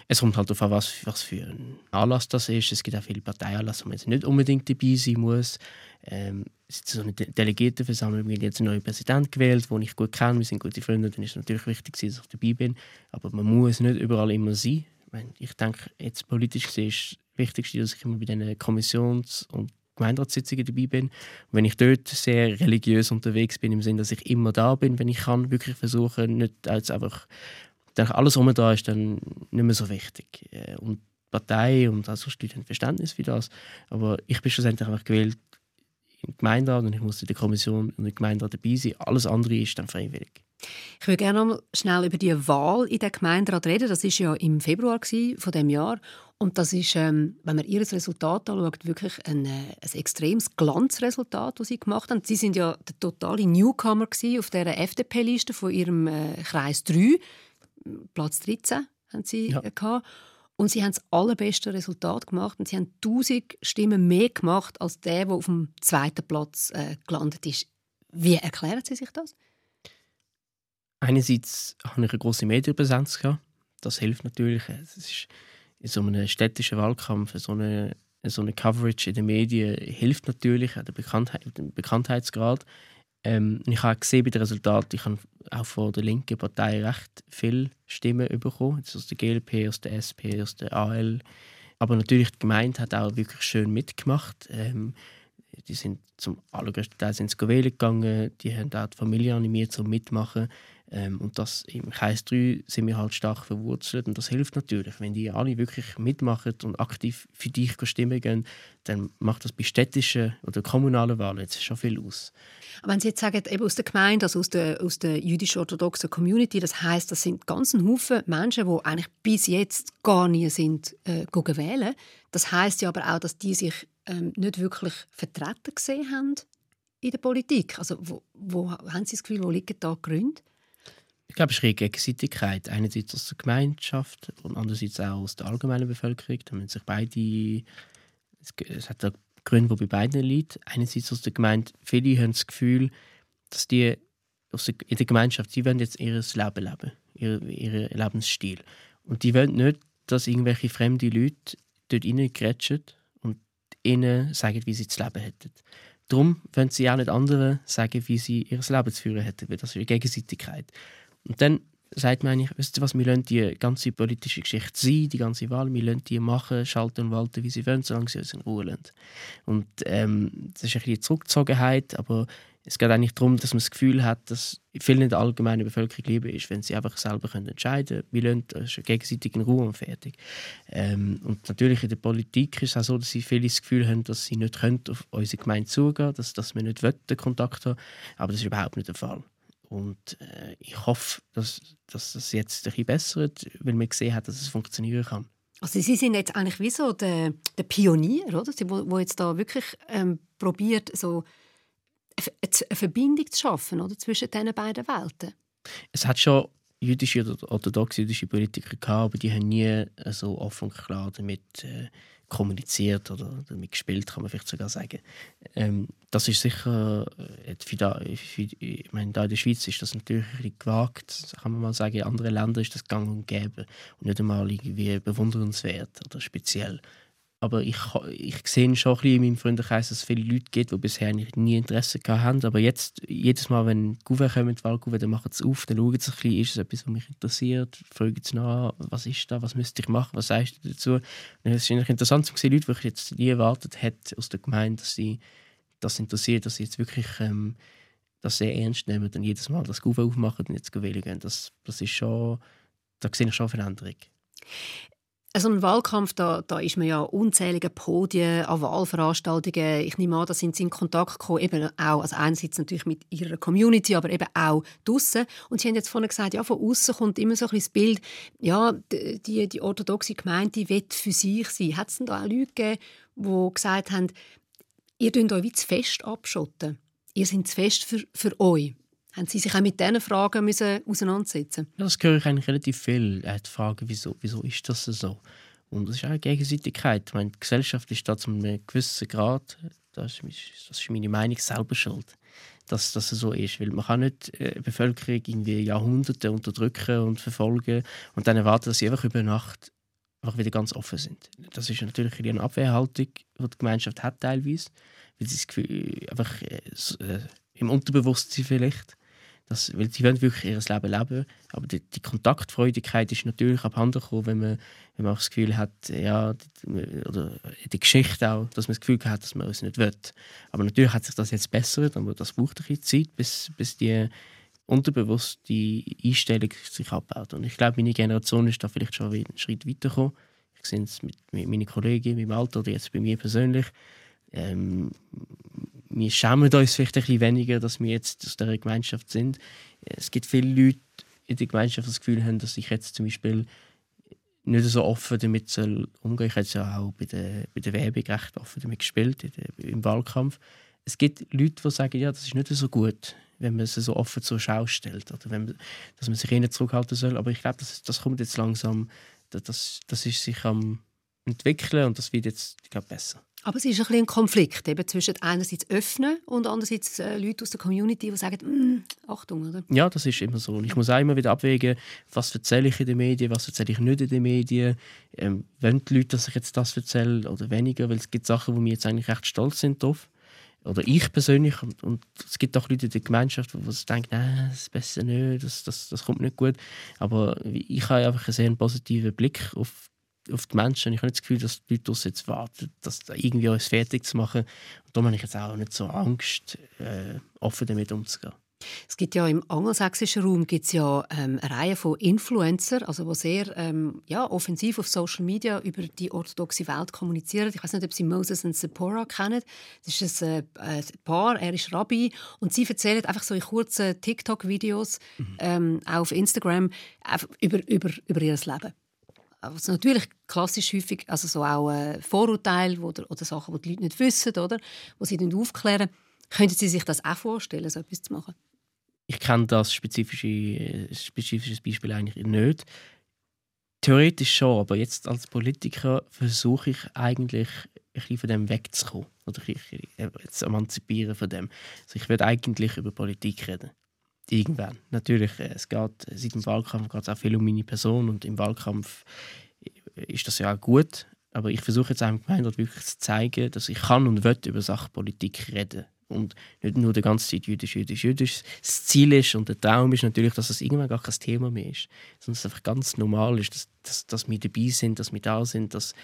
Es kommt halt darauf an, was, was für ein Anlass das ist. Es gibt auch viele Parteianlässe, wo man jetzt nicht unbedingt dabei sein muss. Ähm, es ist so eine Delegiertenversammlung, wir haben jetzt einen neuen Präsident gewählt, den ich gut kenne, wir sind gute Freunde, dann ist es natürlich wichtig, dass ich dabei bin. Aber man muss nicht überall immer sein. Ich denke, jetzt politisch gesehen ist das Wichtigste, dass ich immer bei diesen Kommissions- und Gemeinderatssitzungen dabei bin. Und wenn ich dort sehr religiös unterwegs bin, im Sinne, dass ich immer da bin, wenn ich kann, wirklich versuchen, nicht als einfach denke, alles um da ist dann nicht mehr so wichtig. Äh, und die Partei und sonst Leute haben Verständnis für das. Aber ich bin schlussendlich einfach gewählt im Gemeinderat und ich muss in der Kommission und im Gemeinderat dabei sein. Alles andere ist dann freiwillig. Ich würde gerne noch mal schnell über die Wahl in den Gemeinderat reden. Das ist ja im Februar von dem Jahr und das ist, ähm, wenn man ihr Resultat anschaut, wirklich ein, äh, ein extremes Glanzresultat, das sie gemacht haben. Sie sind ja der totale Newcomer auf der FDP-Liste von ihrem äh, Kreis 3. Platz 13 haben sie ja. gehabt. Und sie haben das allerbeste Resultat gemacht und sie haben 1000 Stimmen mehr gemacht als der, der auf dem zweiten Platz äh, gelandet ist. Wie erklären Sie sich das? Einerseits habe ich eine große Medienpräsenz gehabt. Das hilft natürlich. Es ist in so einem städtischen Wahlkampf so eine, so eine Coverage in den Medien hilft natürlich auch der Bekanntheit, dem Bekanntheitsgrad. Ähm, ich habe gesehen bei den Resultaten, ich habe auch von der linken Partei recht viele Stimmen bekommen, jetzt aus der GLP, aus der SP, aus der AL. Aber natürlich die Gemeinde hat auch wirklich schön mitgemacht. Ähm, die sind zum allergrößten Teil sind wählen gegangen, die haben auch die Familie animiert zum Mitmachen. Ähm, und das im Kreis 3 sind wir halt stark verwurzelt und das hilft natürlich. Wenn die alle wirklich mitmachen und aktiv für dich stimmen gehen, dann macht das bei städtischen oder kommunalen Wahlen jetzt schon viel aus. wenn Sie jetzt sagen, eben aus der Gemeinde, also aus der, aus der jüdisch-orthodoxen Community, das heißt, das sind ganz Haufen Menschen, die eigentlich bis jetzt gar nie sind äh, wählen. Das heißt ja aber auch, dass die sich ähm, nicht wirklich vertreten gesehen haben in der Politik. Also wo, wo haben Sie das Gefühl, wo liegen da Gründe? Ich glaube, es ist Gegenseitigkeit. Einerseits aus der Gemeinschaft und andererseits auch aus der allgemeinen Bevölkerung. Da müssen sich beide, es hat auch Gründe, die bei beiden liegen. Einerseits aus der Gemeinde, viele haben das Gefühl, dass die in der Gemeinschaft, die wollen jetzt ihr Leben leben, ihren ihr Lebensstil. Und die wollen nicht, dass irgendwelche fremde Leute dort reingrätschen und ihnen sagen, wie sie das Leben hätten. Darum wollen sie auch nicht anderen sagen, wie sie ihr Leben zu führen hätten, das ist eine Gegenseitigkeit. Und dann sagt man eigentlich, wisst ihr was, wir lassen die ganze politische Geschichte sein, die ganze Wahl, wir lassen die machen, schalten und walten, wie sie wollen, solange sie uns in Ruhe lassen. Und ähm, das ist ein bisschen Zurückgezogenheit, aber es geht eigentlich darum, dass man das Gefühl hat, dass vielen in der allgemeinen Bevölkerung lieber ist, wenn sie einfach selber entscheiden können. Wir lassen das gegenseitig in Ruhe und fertig. Ähm, und natürlich in der Politik ist es auch so, dass sie viele das Gefühl haben, dass sie nicht auf unsere Gemeinde zugehen können, dass, dass wir nicht den Kontakt haben. Aber das ist überhaupt nicht der Fall. Und äh, ich hoffe, dass, dass das jetzt ein bisschen bessert, weil man gesehen hat, dass es funktionieren kann. Also Sie sind jetzt eigentlich wie so der, der Pionier, oder? Sie, wo, wo jetzt da wirklich ähm, probiert, so eine Verbindung zu schaffen oder, zwischen diesen beiden Welten. Es hat schon jüdische oder orthodoxe jüdische Politiker gehabt, aber die haben nie so offen und klar damit äh, kommuniziert oder damit gespielt, kann man vielleicht sogar sagen. Ähm, das ist sicher, äh, ich meine, da in der Schweiz ist das natürlich gewagt, kann man mal sagen. In anderen Ländern ist das gang und gäbe und nicht einmal irgendwie bewundernswert oder speziell. Aber ich, ich sehe schon ein bisschen in meinem Freundeskreis, dass es viele Leute gibt, die bisher nie Interesse haben. Aber jetzt, jedes Mal, wenn Gouverne kommen, die Wahlgouverne, dann machen sie auf, dann schauen sie ein bisschen, ist es etwas, was mich interessiert, fragen sie nach, was ist da, was müsste ich machen, was sagst du dazu? Und es ist eigentlich interessant zu sehen, Leute, die ich jetzt nie erwartet hätte aus der Gemeinde, dass sie das interessiert, dass sie jetzt wirklich ähm, das sehr ernst nehmen und jedes Mal das Gouverne aufmachen und jetzt wählen gehen. Das, das ist schon, da sehe ich schon Veränderung. Also ein Wahlkampf, da, da ist man ja unzählige Podien an Wahlveranstaltungen. Ich nehme an, da sind Sie in Kontakt gekommen, eben auch, also einerseits natürlich mit Ihrer Community, aber eben auch draussen. Und Sie haben jetzt vorhin gesagt, ja, von außen kommt immer so ein bisschen das Bild, ja, die, die orthodoxe Gemeinde, will für sich sein. Hat es denn da auch Leute gegeben, die gesagt haben, ihr könnt euch wie zu fest abschotten? Ihr seid zu fest für, für euch? Haben Sie sich auch mit diesen Fragen müssen auseinandersetzen Das höre ich eigentlich relativ viel. Äh, die Frage, wieso, wieso ist das so? Und das ist auch eine Gegenseitigkeit. Ich meine, die Gesellschaft ist da zu einem gewissen Grad, das ist, das ist meine Meinung, selber schuld, dass das so ist. Weil man kann nicht äh, die Bevölkerung irgendwie Jahrhunderte unterdrücken und verfolgen und dann erwarten, dass sie einfach über Nacht einfach wieder ganz offen sind. Das ist natürlich eine Abwehrhaltung, die die Gemeinschaft hat teilweise, weil sie das Gefühl, einfach äh, im Unterbewusstsein vielleicht das, weil sie wollen wirklich ihr Leben leben. Aber die, die Kontaktfreudigkeit ist natürlich abhanden gekommen, wenn man, wenn man auch das Gefühl hat, ja, die, oder die Geschichte auch, dass man das Gefühl hat, dass man es nicht will. Aber natürlich hat sich das jetzt bessert, aber das braucht ein bisschen Zeit, bis, bis die unterbewusste Einstellung sich abbaut. Und ich glaube, meine Generation ist da vielleicht schon einen Schritt weitergekommen. Ich sehe es mit, mit meinen Kollegen, meinem Alter oder jetzt bei mir persönlich. Ähm, wir schämen uns vielleicht ein bisschen weniger, dass wir jetzt aus dieser Gemeinschaft sind. Es gibt viele Leute in der Gemeinschaft, die das Gefühl haben, dass ich jetzt zum Beispiel nicht so offen damit soll. Ich habe jetzt ja auch bei der, bei der Werbung recht offen damit gespielt, der, im Wahlkampf. Es gibt Leute, die sagen, ja, das ist nicht so gut, wenn man es so offen zur Schau stellt oder wenn man, dass man sich eher zurückhalten soll. Aber ich glaube, das, das kommt jetzt langsam, das, das ist sich am entwickeln und das wird jetzt, ich glaube, besser. Aber es ist ein, ein Konflikt eben zwischen einerseits öffnen und andererseits äh, Leute aus der Community, die sagen, mm, Achtung, oder? Ja, das ist immer so. Ich muss auch immer wieder abwägen, was erzähle ich in den Medien, was erzähle ich nicht in den Medien. Ähm, wollen die Leute, dass ich jetzt das erzähle oder weniger? Weil es gibt Sachen, wo wir jetzt eigentlich recht stolz sind drauf. Oder ich persönlich. Und, und es gibt auch Leute in der Gemeinschaft, die denken, nein, das ist besser nicht, das, das, das kommt nicht gut. Aber ich habe einfach einen sehr positiven Blick auf auf die Menschen. Ich habe nicht das Gefühl, dass die Leute jetzt warten, das irgendwie alles fertig zu machen. Und darum habe ich jetzt auch nicht so Angst, äh, offen damit umzugehen. Es gibt ja im angelsächsischen Raum gibt's ja ähm, eine Reihe von Influencer, also die sehr ähm, ja, offensiv auf Social Media über die orthodoxe Welt kommunizieren. Ich weiß nicht, ob Sie Moses und Sephora kennen. Das ist ein, äh, Paar, er ist Rabbi und sie erzählen einfach so in kurzen TikTok-Videos, mhm. ähm, auch auf Instagram, über, über, über ihr Leben also natürlich klassisch häufig, also so auch äh, Vorurteile oder, oder Sachen, die die Leute nicht wissen, oder, wo sie dann aufklären. Könnten Sie sich das auch vorstellen, so etwas zu machen? Ich kenne das spezifische, äh, spezifisches Beispiel eigentlich nicht. Theoretisch schon, aber jetzt als Politiker versuche ich eigentlich ein bisschen von dem wegzukommen oder bisschen äh, zu emanzipieren von dem. Also ich würde eigentlich über Politik reden. Irgendwann. Natürlich, äh, es geht, seit dem Wahlkampf geht es auch viel um meine Person und im Wahlkampf ist das ja auch gut. Aber ich versuche jetzt einem Gemeinderat wirklich zu zeigen, dass ich kann und will über Sachpolitik reden und nicht nur die ganze Zeit jüdisch, jüdisch, jüdisch. Das Ziel ist und der Traum ist natürlich, dass es irgendwann gar kein Thema mehr ist, sondern es einfach ganz normal ist, dass, dass, dass wir dabei sind, dass wir da sind, dass,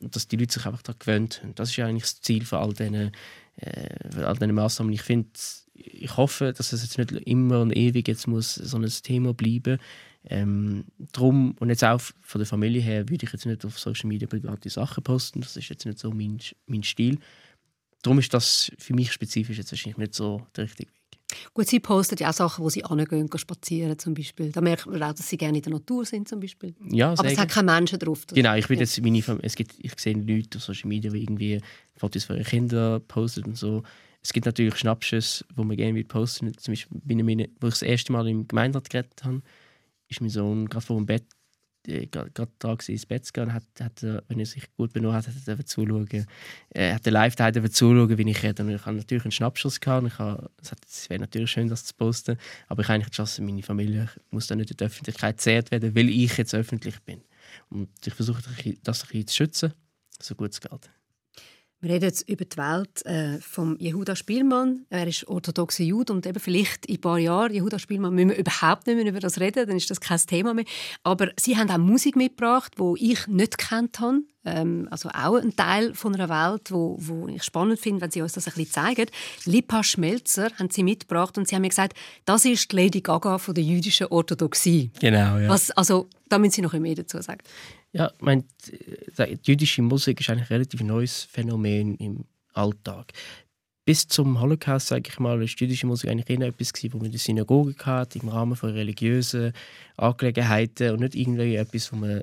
dass die Leute sich einfach daran gewöhnen. Und das ist eigentlich das Ziel von all diesen, äh, all diesen Massnahmen. Ich finde, ich hoffe, dass es jetzt nicht immer und ewig jetzt muss so ein Thema bleiben. Ähm, drum und jetzt auch von der Familie her würde ich jetzt nicht auf Social Media private Sachen posten. Das ist jetzt nicht so mein, mein Stil. Darum ist das für mich spezifisch jetzt wahrscheinlich nicht so der richtige Weg. Gut, sie postet ja auch Sachen, wo sie angehen, spazieren zum Beispiel. Da merkt man auch, dass sie gerne in der Natur sind zum Beispiel. Ja, Aber es hat keine Menschen drauf. Genau, ich bin jetzt meine es gibt, ich sehe Leute auf Social Media, die irgendwie Fotos von ihren Kindern posten und so. Es gibt natürlich Schnappschüsse, wo man gerne posten Zum Beispiel, meine, wo ich das erste Mal im Gemeinderat geredet habe, ist mein Sohn gerade vor dem Bett gerade da ins Bett zu gehen, hat, hat wenn er sich gut benommen hat, hat er zuschauen. Er hat live da zuschauen, wie ich rede. Und ich habe natürlich einen Schnappschuss gehabt. Ich habe, es wäre natürlich schön, das zu posten. Aber ich habe eigentlich die meine Familie muss dann nicht in der Öffentlichkeit gezehrt werden, weil ich jetzt öffentlich bin. Und ich versuche, das ein bisschen zu schützen, so gut es geht. Wir reden jetzt über die Welt äh, vom Jehuda Spielmann. Er ist orthodoxer Jude und eben vielleicht in ein paar Jahren, Jehuda Spielmann, müssen wir überhaupt nicht mehr über das reden, dann ist das kein Thema mehr. Aber sie haben auch Musik mitgebracht, die ich nicht kennt habe. Ähm, also auch ein Teil von einer Welt, wo, wo ich spannend finde, wenn sie uns das ein bisschen zeigen. Lipa Schmelzer haben sie mitgebracht und sie haben mir gesagt, das ist die Lady Gaga von der jüdischen Orthodoxie. Genau, ja. Was, also, da müssen Sie noch mehr dazu sagen. Ja, ich meine, die jüdische Musik ist eigentlich ein relativ neues Phänomen im Alltag. Bis zum Holocaust, sage ich mal, ist jüdische Musik eigentlich eher etwas, was man in der Synagoge hatte, im Rahmen von religiösen Angelegenheiten und nicht irgendwie etwas, wo man,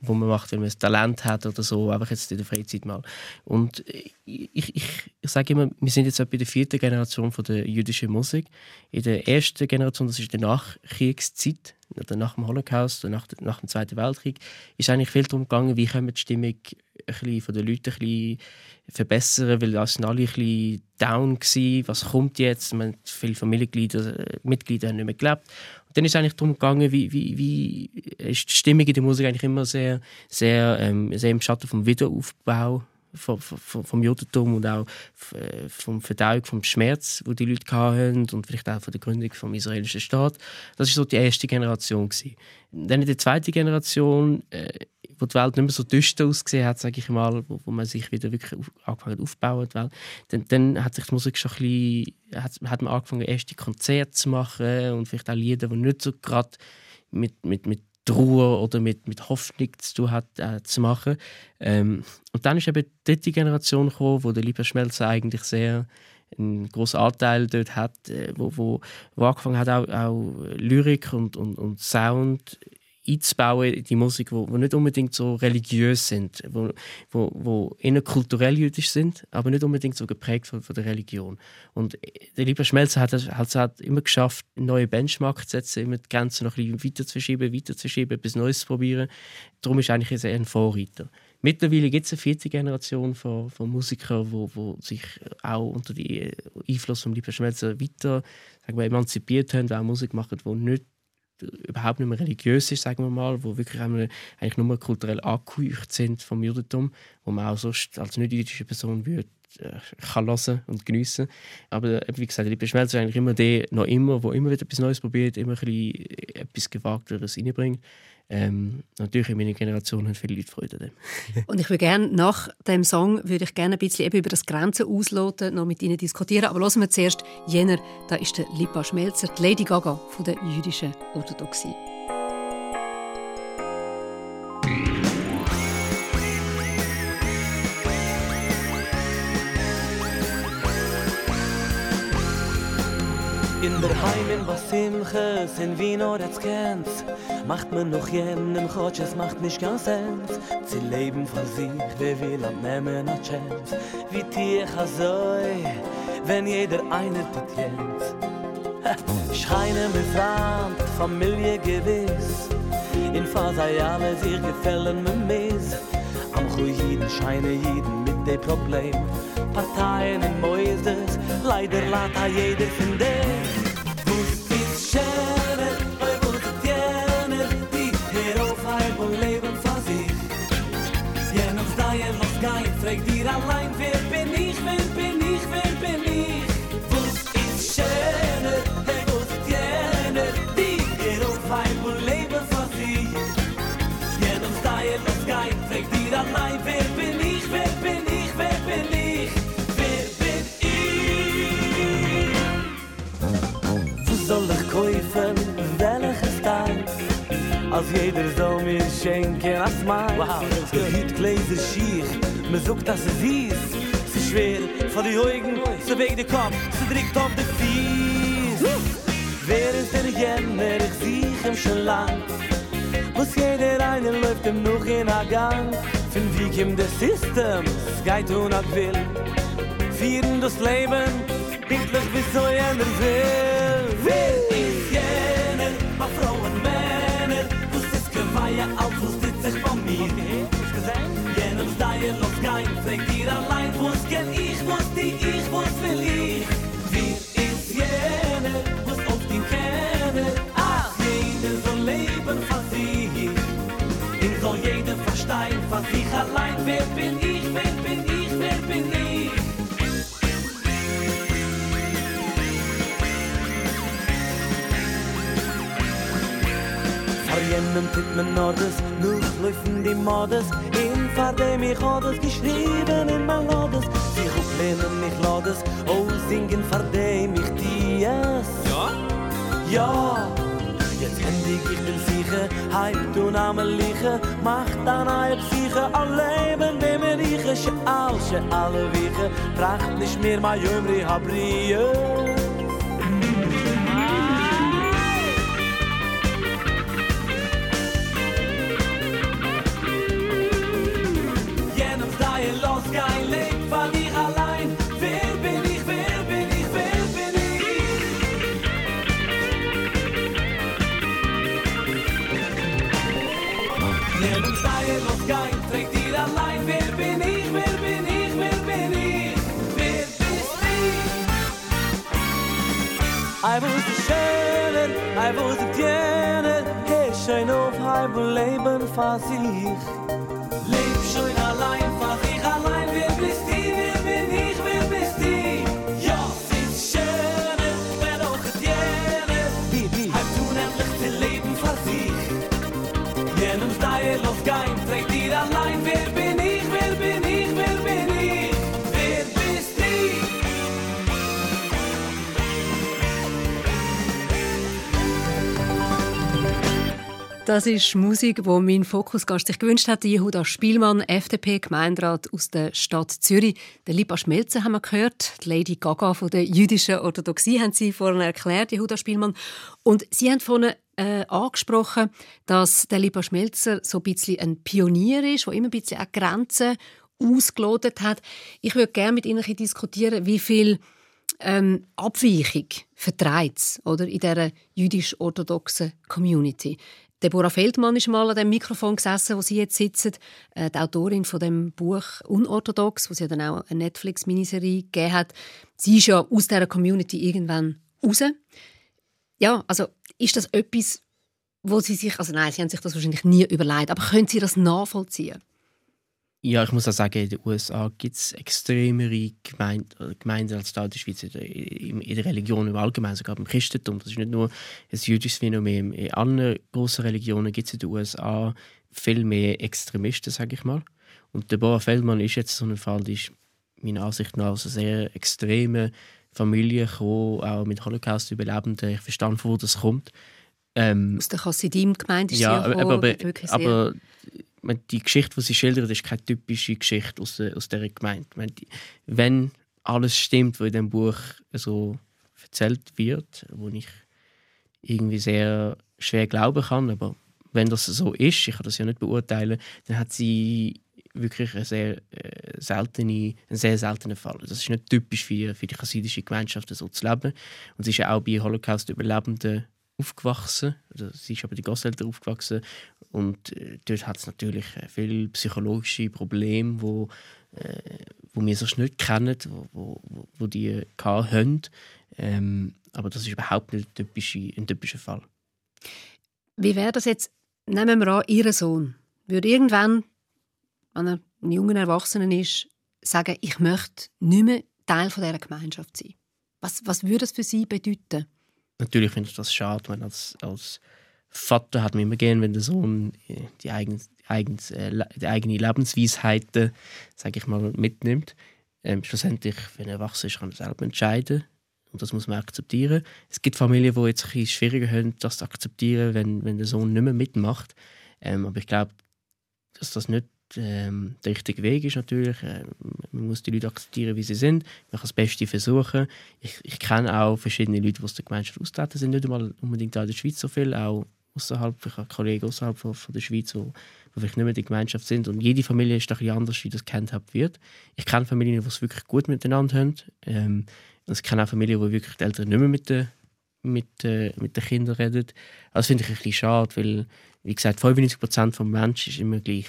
wo man macht, wenn man ein Talent hat oder so, einfach jetzt in der Freizeit mal. Und ich, ich, ich sage immer, wir sind jetzt bei der vierten Generation von der jüdischen Musik. In der ersten Generation, das ist die Nachkriegszeit, oder nach dem Holocaust und nach, nach, dem Zweiten Weltkrieg, ist eigentlich viel darum gegangen, wie können wir die Stimmung ein von den Leuten ein verbessern, weil da sind alle ein bisschen down gewesen. Was kommt jetzt? Man, viele Familienmitglieder Mitglieder haben nicht mehr gelebt. Und dann ist es eigentlich darum gegangen, wie, wie, wie ist die Stimmung in der Musik eigentlich immer sehr, sehr, ähm, sehr im Schatten vom Wiederaufbau vom, vom, vom Judentum und auch äh, vom Verdauung vom Schmerz, wo die Leute hatten und vielleicht auch von der Gründung vom israelischen Staat. Das ist so die erste Generation gewesen. Dann in der zweiten Generation, äh, wo die Welt nicht mehr so düster ausgesehen hat, sage ich mal, wo, wo, man sich wieder wirklich auf, angefangen Welt, dann, dann hat sich die Musik schon ein bisschen, hat, hat man angefangen erste Konzerte zu machen und vielleicht auch Lieder, die nicht so gerade mit, mit, mit Trauer oder mit, mit Hoffnung zu tun hat, äh, zu machen. Ähm, und dann ist eben die dritte Generation gekommen, wo der Lieber Schmelzer eigentlich sehr einen großen Anteil dort hat, äh, wo, wo, wo angefangen hat, auch, auch Lyrik und, und, und Sound einzubauen in die Musik, wo, wo nicht unbedingt so religiös sind, wo, wo, wo eher kulturell jüdisch sind, aber nicht unbedingt so geprägt von, von der Religion. Und der liebe Schmelzer hat es hat, hat immer geschafft, neue Benchmarks zu setzen, immer die Grenzen noch ein weiter zu verschieben, weiter zu verschieben, etwas Neues zu probieren. Darum ist eigentlich ein Vorreiter. Mittlerweile gibt es eine vierte Generation von, von Musikern, wo, wo sich auch unter den Einfluss von Lieber Schmelzer weiter sagen wir, emanzipiert haben, auch Musik machen, die nicht überhaupt nicht mehr religiös ist, sagen wir mal, wo wirklich eigentlich nur kulturell angeheucht sind vom Judentum, wo man auch sonst als nicht-jüdische Person würde kann hören und geniessen. Aber wie gesagt, die Beschmelze ist eigentlich immer der, noch immer, wo immer wieder etwas Neues probiert, immer ein bisschen etwas Gewagteres reinbringt. Ähm, natürlich in meiner Generation haben viele Leute Freude an dem. und ich würde gerne nach dem Song würde ich gerne ein bisschen eben über das Grenzen ausloten, noch mit Ihnen diskutieren. Aber hören wir zuerst jener, da ist der Lipa Schmelzer, die Lady Gaga von der jüdischen Orthodoxie. In der Heimen, was Simche, sind wie nur jetzt kennt Macht man noch jenem Chotsch, es macht nicht ganz ends Sie leben von sich, wer will und nehmen a Chance? Wie Tier Chazoi, wenn jeder eine tut jetzt Schreine mit Land, Familie gewiss. In Fasayale, sie gefällen mir mies Am Chuiden scheine jeden mit dem Problem. Parteien in Moises, leider lata jeder von dem shine. Ich? Kaufen, welches Teil? Als jeder soll mir schenken, als mein Wow, es gehit gläser schier Me sucht dass es is, es ist schwer Von die Augen, so weg der Kopf, so direkt auf die Fies Wer ist der Jenner, ich sieh ihm schon lang. Muss jeder eine läuft ihm noch in a Gang. Fin wie kim des Systems, geht un ab will. Vieren das Leben, pinklich bis so jener will. Wer ist jener, ma Frauen, Männer, wo ist geweihe, wo sitzt sich von mir. Jenem steie los gein, fragt ihr allein, wo es kenn ich, es die ich, es will ich. Wie ist jener, wo es auf die kenne, ach, jeder soll leben von sich. Ich soll jeder verstehen, von sich allein, wer bin ich, Nimm tit men Nordes, Luft laufen die Modes In fahr dem ich Hodes, geschrieben in mein Lodes Sie ruf mich Lodes, oh singen fahr dem ich Dies Ja? Ja! Jetzt händig ich bin sicher, halb du name liege Mach dann halb sicher, allein bin dem Rieche Scheal, scheale Wiege, tracht nicht mehr mein jömri Habrie kein Leben von ich allein. Wer bin ich, wer bin ich, wer bin ich? Jenem sei los, kein trägt ihr allein. Wer bin ich, wer bin ich, wer bin ich? Wer bist du? I was the schöner, I was auf halbem Leben fass ich. Das ist Musik, wo mein Fokusgast sich gewünscht hat. Jehuda Spielmann, FDP, Gemeinderat aus der Stadt Zürich. Der Lipa Schmelzer haben wir gehört. Die Lady Gaga von der jüdischen Orthodoxie haben Sie vorhin erklärt, Jehuda Spielmann. Und Sie haben vorhin äh, angesprochen, dass der Lipa Schmelzer so ein bisschen ein Pionier ist, der immer ein bisschen auch Grenzen ausgelotet hat. Ich würde gerne mit Ihnen ein diskutieren, wie viel ähm, Abweichung vertreibt oder, in dieser jüdisch-orthodoxen Community. Deborah Feldmann ist mal an dem Mikrofon gesessen, wo Sie jetzt sitzen, äh, die Autorin von dem Buch «Unorthodox», wo sie dann auch eine Netflix-Miniserie gegeben hat. Sie ist ja aus dieser Community irgendwann raus. Ja, also ist das etwas, wo Sie sich, also nein, Sie haben sich das wahrscheinlich nie überlegt, aber können Sie das nachvollziehen? Ja, ich muss auch sagen, in den USA gibt es extremere Gemeinde, äh, Gemeinden als da in der Schweiz, in der, der Religion im Allgemeinen, sogar im Christentum. Das ist nicht nur ein jüdisches Phänomen. In anderen grossen Religionen gibt es in den USA viel mehr Extremisten, sage ich mal. Und Deborah Feldmann ist jetzt so ein Fall, die ist meiner Ansicht nach aus einer sehr extremen Familie gekommen, auch mit Holocaust-Überlebenden. Ich verstand, wo das kommt. Ähm, Aus der Chassidim-Gemeinde ist ja, sie aber, aber, wirklich sehr... aber die Geschichte, die sie schildert, ist keine typische Geschichte aus, der, aus dieser Gemeinde. Meine, wenn alles stimmt, was in diesem Buch so erzählt wird, wo ich irgendwie sehr schwer glauben kann, aber wenn das so ist, ich kann das ja nicht beurteilen, dann hat sie wirklich eine sehr, äh, seltene, einen sehr seltenen Fall. Das ist nicht typisch für, für die chassidische Gemeinschaft, so zu leben. Und sie ist ja auch bei Holocaust-Überlebenden aufgewachsen. Also sie ist aber die Großeltern aufgewachsen und äh, dort hat es natürlich äh, viele psychologische Probleme, wo, äh, wo wir sonst nicht kennen, wo, wo, wo die haben. Ähm, aber das ist überhaupt nicht ein typischer, ein typischer Fall. Wie wäre das jetzt, nehmen wir an, Ihr Sohn würde irgendwann, wenn er ein junger Erwachsener ist, sagen, ich möchte nicht mehr Teil dieser Gemeinschaft sein. Was, was würde das für Sie bedeuten? Natürlich finde ich das schade, wenn als, als Vater hat mir immer gern, wenn der Sohn äh, die, eigen, eigen, äh, die eigene Lebensweisheiten, sage ich mal, mitnimmt. Ähm, schlussendlich, wenn er erwachsen ist, kann er selber entscheiden. Und das muss man akzeptieren. Es gibt Familien, die jetzt ein schwieriger haben, das zu akzeptieren, wenn, wenn der Sohn nicht mehr mitmacht. Ähm, aber ich glaube, dass das nicht ähm, der richtige Weg ist natürlich. Äh, man muss die Leute akzeptieren, wie sie sind. Man kann das Beste versuchen. Ich, ich kenne auch verschiedene Leute, die aus der Gemeinschaft austreten sind, nicht einmal unbedingt in der Schweiz so viel, auch außerhalb, ich habe Kollegen außerhalb von, von, der Schweiz, die, vielleicht nicht mehr in der Gemeinschaft sind. Und jede Familie ist ein bisschen anders, wie das gehandhabt wird. Ich kenne Familien, die es wirklich gut miteinander haben. Ähm, ich kenne auch Familien, wo wirklich die Eltern nicht mehr mit den, mit, äh, mit den Kindern reden. Das finde ich ein bisschen schade, weil, wie gesagt, 95% des Menschen ist immer gleich.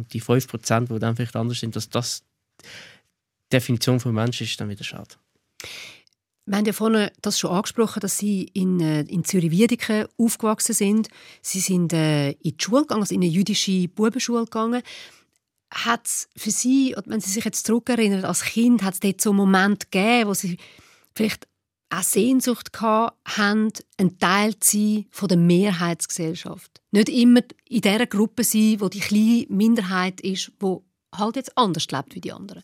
Und die 5%, die dann vielleicht anders sind, dass das die Definition des Menschen ist, dann wieder schade. Wir haben ja vorhin das schon angesprochen, dass Sie in, äh, in Zürich-Wiedeke aufgewachsen sind. Sie sind äh, in die Schule gegangen, also in eine jüdische Bubenschule gegangen. Hat es für Sie, wenn Sie sich jetzt zurückerinnern, als Kind, hat es dort so einen Moment gegeben, wo Sie vielleicht auch Sehnsucht haben, ein Teil zu sein von der Mehrheitsgesellschaft? Nicht immer in dieser Gruppe sein, wo die kleine Minderheit ist, die halt jetzt anders lebt wie die anderen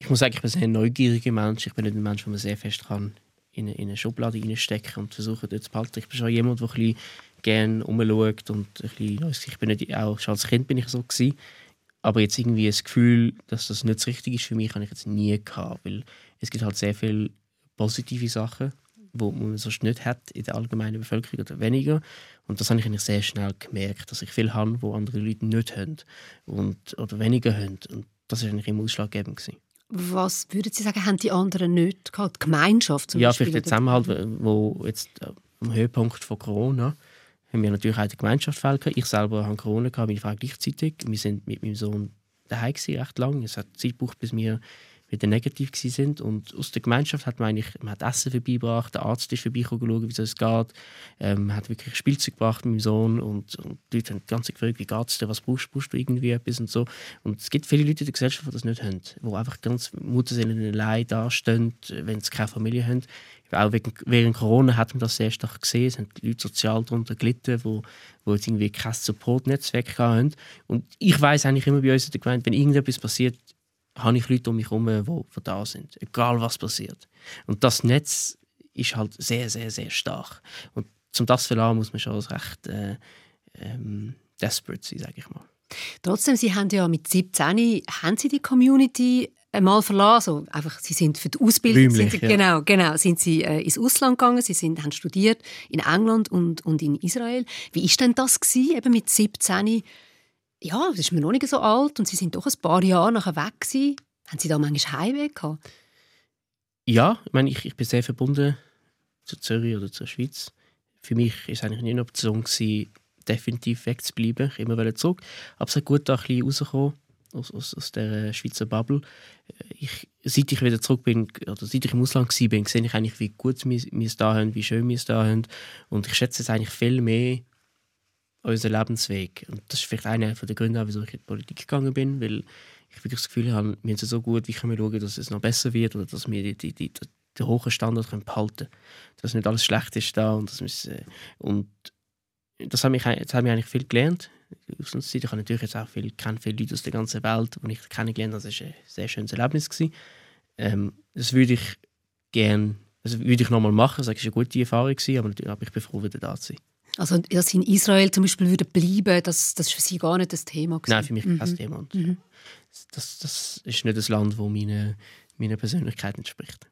ich muss sagen, ich bin ein sehr neugieriger Mensch. Ich bin nicht ein Mensch, der man sehr fest kann in, eine, in eine Schublade reinstecken und versuchen, dort zu behalten. Ich bin schon jemand, der gerne umschaut und ein bisschen, ich bin nicht, auch schon als Kind bin ich so gewesen. Aber jetzt irgendwie das Gefühl, dass das nicht das Richtige ist für mich, habe ich jetzt nie gehabt, weil es gibt halt sehr viele positive Sachen, die man sonst nicht hat in der allgemeinen Bevölkerung oder weniger. Und das habe ich eigentlich sehr schnell gemerkt, dass ich viel habe, wo andere Leute nicht haben und, oder weniger haben. Und das war eigentlich immer ausschlaggebend. Gewesen. Was würden Sie sagen, haben die anderen nicht gehabt? Die Gemeinschaft zum Ja, Beispiel, vielleicht der Zusammenhalt, wo jetzt äh, am Höhepunkt von Corona haben wir natürlich auch die Gemeinschaft gehabt. Ich selber hatte Corona, gehabt, meine Frau gleichzeitig. Wir sind mit meinem Sohn daheim recht lang. Es hat Zeit gebraucht, bis wir wieder negativ sind und aus der Gemeinschaft hat man eigentlich man hat Essen vorbeigebracht, der Arzt ist vorbeigekommen, wie es geht, ähm, man hat wirklich Spielzeug gebracht mit meinem Sohn und, und die Leute haben ganz gefragt, wie geht es dir, was brauchst, brauchst du irgendwie etwas und so und es gibt viele Leute in der Gesellschaft, die das nicht haben, die einfach ganz Mutterseelen allein dastehen, wenn sie keine Familie haben. Auch während Corona hat man das sehr stark gesehen. Es haben die Leute sozial darunter gelitten, wo, wo jetzt irgendwie kein Support-Netzwerk haben. Und ich weiß eigentlich immer bei uns in der Gemeinde, wenn irgendetwas passiert, habe ich Leute um mich herum, die da sind, egal was passiert. Und das Netz ist halt sehr, sehr, sehr stark. Und zum das zu verlassen, muss man schon recht äh, ähm, desperate sein, sage ich mal. Trotzdem, Sie haben ja mit 17 haben Sie die Community einmal verlassen. Also einfach, Sie sind für die Ausbildung Räumlich, sind, ja. genau, genau, sind Sie äh, ins Ausland gegangen. Sie sind, haben studiert in England und, und in Israel. Wie ist denn das gewesen, eben mit 17 ja, das ist mir noch nicht so alt und Sie sind doch ein paar Jahre nachher weg gewesen. Haben Sie da manchmal Heimweh gehabt? Ja, ich meine, ich, ich bin sehr verbunden zu Zürich oder zur Schweiz. Für mich war es eigentlich nie eine Option, gewesen, definitiv wegzubleiben. Ich immer zurück. Aber es hat gut da ein bisschen rausgekommen aus, aus, aus der Schweizer Bubble. Ich, seit ich wieder zurück bin, oder seit ich im Ausland war, sehe ich eigentlich, wie gut wir, wir es da haben, wie schön wir es da haben. Und ich schätze es eigentlich viel mehr, unseren Lebensweg. Und das ist vielleicht einer der Gründe, wieso ich in die Politik gegangen bin, weil ich wirklich das Gefühl habe, wir sind so gut, wie können wir schauen, dass es noch besser wird oder dass wir die, die, die, den hohen Standard können behalten können. Dass nicht alles schlecht ist da und, dass äh, und das das hat mich eigentlich viel gelernt. Ich habe natürlich jetzt auch viel, kenne viele Leute aus der ganzen Welt, die ich kennengelernt habe. Das war ein sehr schönes Erlebnis. Ähm, das würde ich gerne, das würde ich nochmal machen. Das war eine gute Erfahrung, aber, aber ich bin froh, wieder da zu sein. Also, dass Sie in Israel zum Beispiel würden bleiben, das, das ist für Sie gar nicht das Thema gewesen. Nein, für mich mhm. kein Thema. Und mhm. das, das ist nicht das Land, das meine, meiner Persönlichkeit entspricht.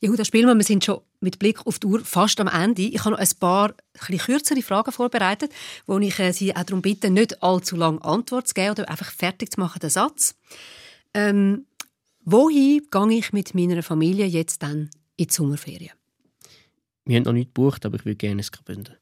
Jehuda Spielmann, wir sind schon mit Blick auf die Uhr fast am Ende. Ich habe noch ein paar ein kürzere Fragen vorbereitet, wo ich äh, Sie auch darum bitte, nicht allzu lange Antwort zu geben oder einfach fertig zu machen, den Satz. Ähm, wohin gehe ich mit meiner Familie jetzt dann in die Sommerferien? Wir haben noch nicht gebucht, aber ich würde gerne ins Graubünden.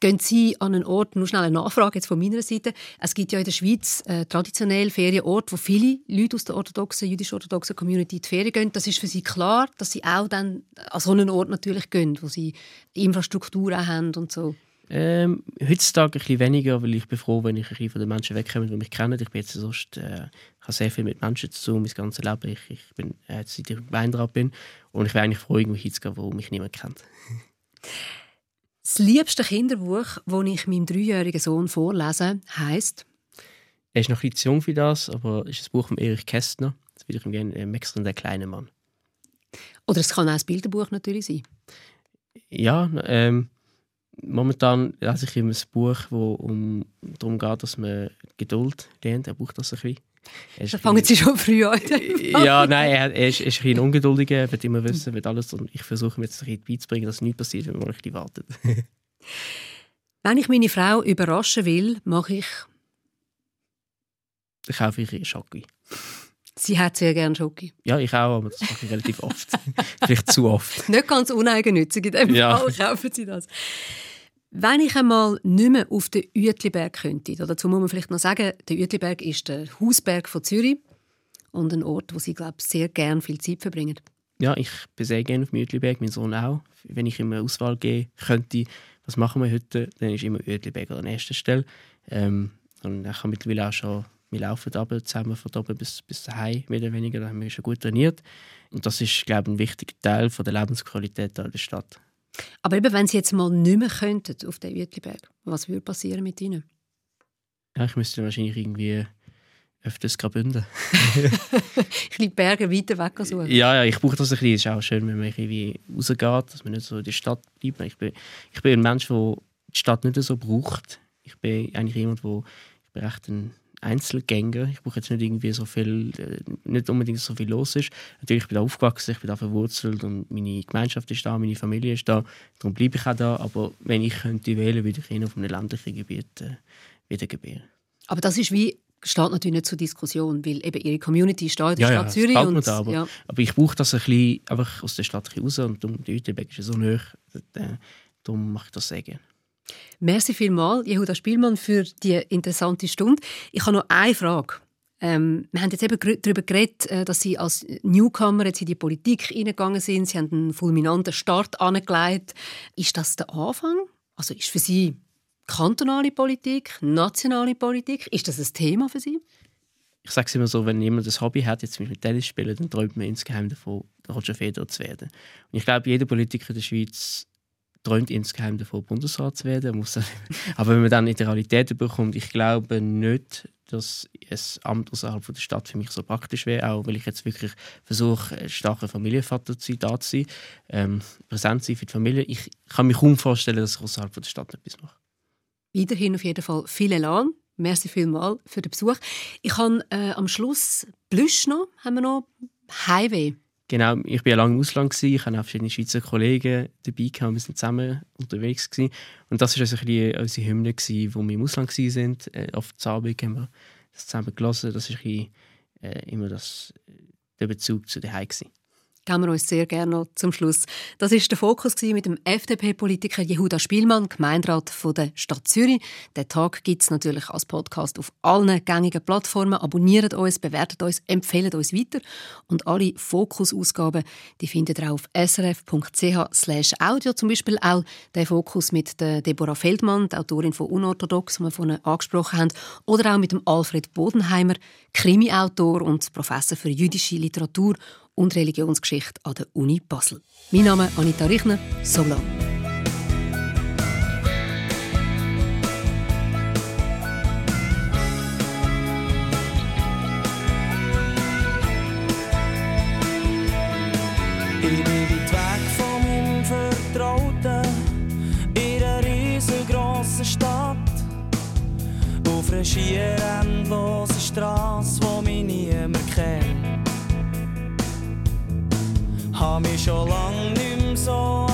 Gehen Sie an einen Ort, nur schnell eine Nachfrage jetzt von meiner Seite. Es gibt ja in der Schweiz äh, traditionell Ferienorte, wo viele Leute aus der orthodoxen, jüdisch-orthodoxen Community in die Ferien gehen. Das ist für Sie klar, dass Sie auch dann an so einen Ort natürlich gehen, wo Sie Infrastruktur auch haben und so. Ähm, heutzutage ein bisschen weniger, weil ich bin froh, wenn ich ein bisschen von den Menschen wegkomme, die mich kennen. Ich bin jetzt sonst, äh, habe sehr viel mit Menschen zu tun, mein ganzes Leben. Ich, ich bin, äh, seit ich Weindraht bin. Und ich wäre eigentlich froh, irgendwo hinzugehen, wo mich niemand kennt. Das liebste Kinderbuch, das ich meinem dreijährigen Sohn vorlese, heisst. Er ist noch ein bisschen jung für das, aber es ist ein Buch von Erich Kästner. Das würde ich ihm gerne äh, Maxter der kleine Mann. Oder es kann auch ein Bilderbuch natürlich sein. Ja, ähm, momentan lese ich immer ein Buch, wo um darum geht, dass man Geduld lernt. Er braucht das ein bisschen. Da fangen Sie schon früh an. ja, nein, er, er, ist, er ist ein bisschen ungeduldiger, er will immer wissen, wird alles. Und ich versuche mir jetzt ein bisschen beizubringen, dass nichts passiert, wenn man ein bisschen wartet. wenn ich meine Frau überraschen will, mache ich... Ich kaufe ich ihr Schocke. Sie hat sehr gerne Schoki. Ja, ich auch, aber das mache ich relativ oft. Vielleicht zu oft. Nicht ganz uneigennützig in dem ja. Fall kaufen Sie das. Wenn ich einmal nicht mehr auf den Uetliberg könnte, dazu muss man vielleicht noch sagen, der Uetliberg ist der Hausberg von Zürich und ein Ort, wo Sie, glaube ich, sehr gerne viel Zeit verbringen. Ja, ich bin sehr gerne auf dem Uetliberg, mein Sohn auch. Wenn ich immer Auswahl geben könnte, was machen wir heute, dann ist immer Uetliberg an erster Stelle. Ähm, und ich habe mittlerweile auch schon wir laufen aber zusammen von oben bis, bis daheim, mehr oder weniger. Da haben wir schon gut trainiert. Und das ist, glaube ich, ein wichtiger Teil von der Lebensqualität in der Stadt. Aber eben, wenn Sie jetzt mal nicht mehr könnten auf den Uetliberg, was würde passieren mit Ihnen? Ja, ich müsste wahrscheinlich irgendwie öfters Graubünden. ich liebe Berge weiter weg suchen. Ja, ja, ich brauche das ein bisschen. Es ist auch schön, wenn man irgendwie rausgeht, dass man nicht so in der Stadt bleibt. Ich bin, ich bin ein Mensch, der die Stadt nicht so braucht. Ich bin eigentlich jemand, der ich bin recht ein Einzelgänger. Ich brauche jetzt nicht irgendwie so viel, äh, nicht unbedingt so viel los ist. Natürlich ich bin da aufgewachsen, ich bin da verwurzelt und meine Gemeinschaft ist da, meine Familie ist da. Darum bleibe ich auch da. Aber wenn ich könnte wählen, würde ich ihn auf einem ländlichen Gebiet äh, wiedergebären. Aber das ist wie steht natürlich nicht zur Diskussion, weil eben ihre Community steht in der ja, Stadt Zürich. Ja, und, da, aber, ja. aber ich brauche das ein bisschen einfach aus der Stadt raus und die Uetliberg ist so nah, äh, darum mache ich das sehr gerne. Merci vielmals, Jehuda Spielmann, für die interessante Stunde. Ich habe noch eine Frage. Ähm, wir haben jetzt eben darüber geredet, äh, dass Sie als Newcomer jetzt in die Politik hineingegangen sind. Sie haben einen fulminanten Start angelegt. Ist das der Anfang? Also ist für Sie kantonale Politik, nationale Politik, ist das ein Thema für Sie? Ich sage es immer so, wenn jemand das Hobby hat, jetzt mit Tennis spielen, dann träumt man insgeheim davon, Roger Federer zu werden. Und ich glaube, jeder Politiker in der Schweiz träumt insgeheim davon, Bundesrat zu werden. Muss aber wenn man dann in die Realität bekommt, ich glaube nicht, dass ein Amt außerhalb der Stadt für mich so praktisch wäre, auch weil ich jetzt wirklich versuche, ein starker Familienvater zu sein, da zu sein, ähm, präsent zu sein für die Familie. Ich kann mir kaum vorstellen, dass ich außerhalb der Stadt etwas mache. Weiterhin auf jeden Fall viel Elan. Merci vielmals für den Besuch. Ich habe äh, am Schluss Blüsch noch, haben wir noch Highway. Genau, ich war ja lange im Ausland, gewesen. ich hatte auch verschiedene Schweizer Kollegen dabei, gehabt. wir sind zusammen unterwegs. Gewesen. Und das war also unsere Hymne, gewesen, wo wir im Ausland waren. Äh, auf Abend haben wir das zusammen gelesen. Das war äh, immer das, der Bezug zu den Gewesen geben wir uns sehr gerne noch zum Schluss. Das ist der Fokus mit dem FDP-Politiker Jehuda Spielmann, Gemeinderat von der Stadt Zürich. Den Tag gibt es natürlich als Podcast auf allen gängigen Plattformen. Abonniert uns, bewertet uns, empfehlt uns weiter. Und alle Fokus-Ausgaben die findet ihr auf srf.ch/audio. Zum Beispiel auch den Fokus mit der Deborah Feldmann, der Autorin von Unorthodox, die wir vorhin angesprochen haben, oder auch mit dem Alfred Bodenheimer, Krimi-Autor und Professor für jüdische Literatur und Religionsgeschichte an der Uni Basel. Mein Name ist Anita Richner. So lang. Ich bin weit weg von meinem Vertrauten in einer riesengroßen Stadt. Auf einer schier endlosen Straße, wo mich niemand kennt. Hab mich schon lang nicht so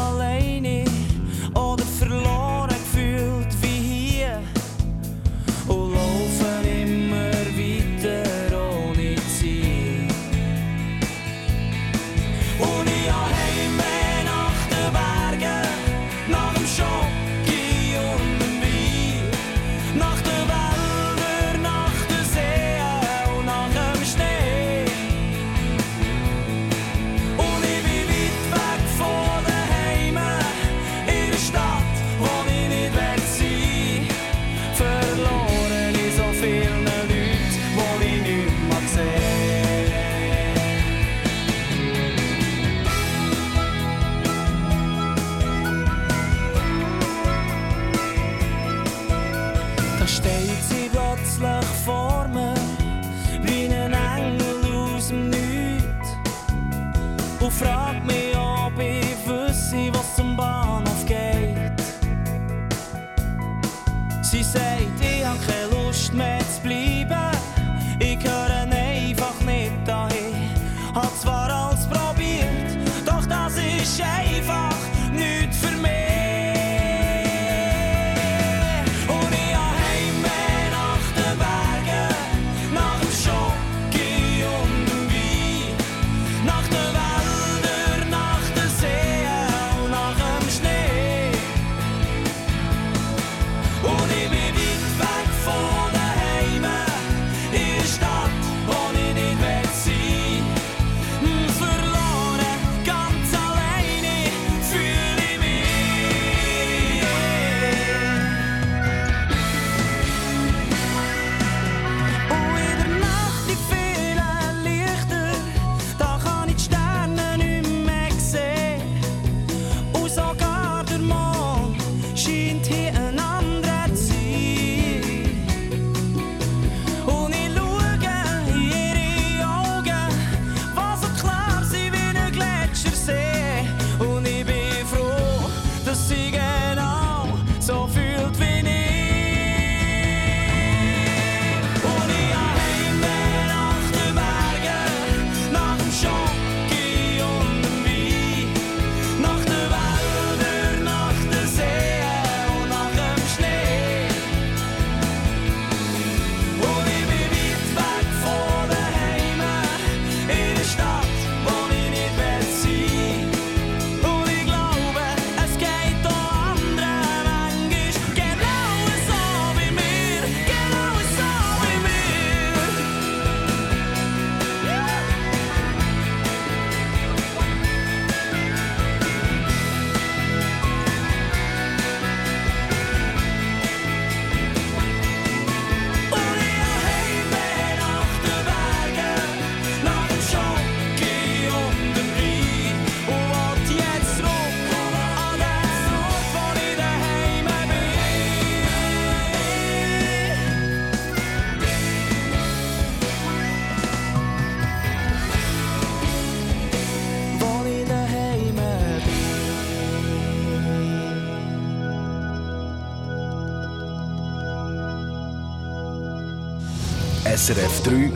SRF 3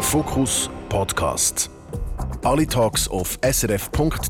Fokus Podcast. Alle Talks auf srf.ch-audio.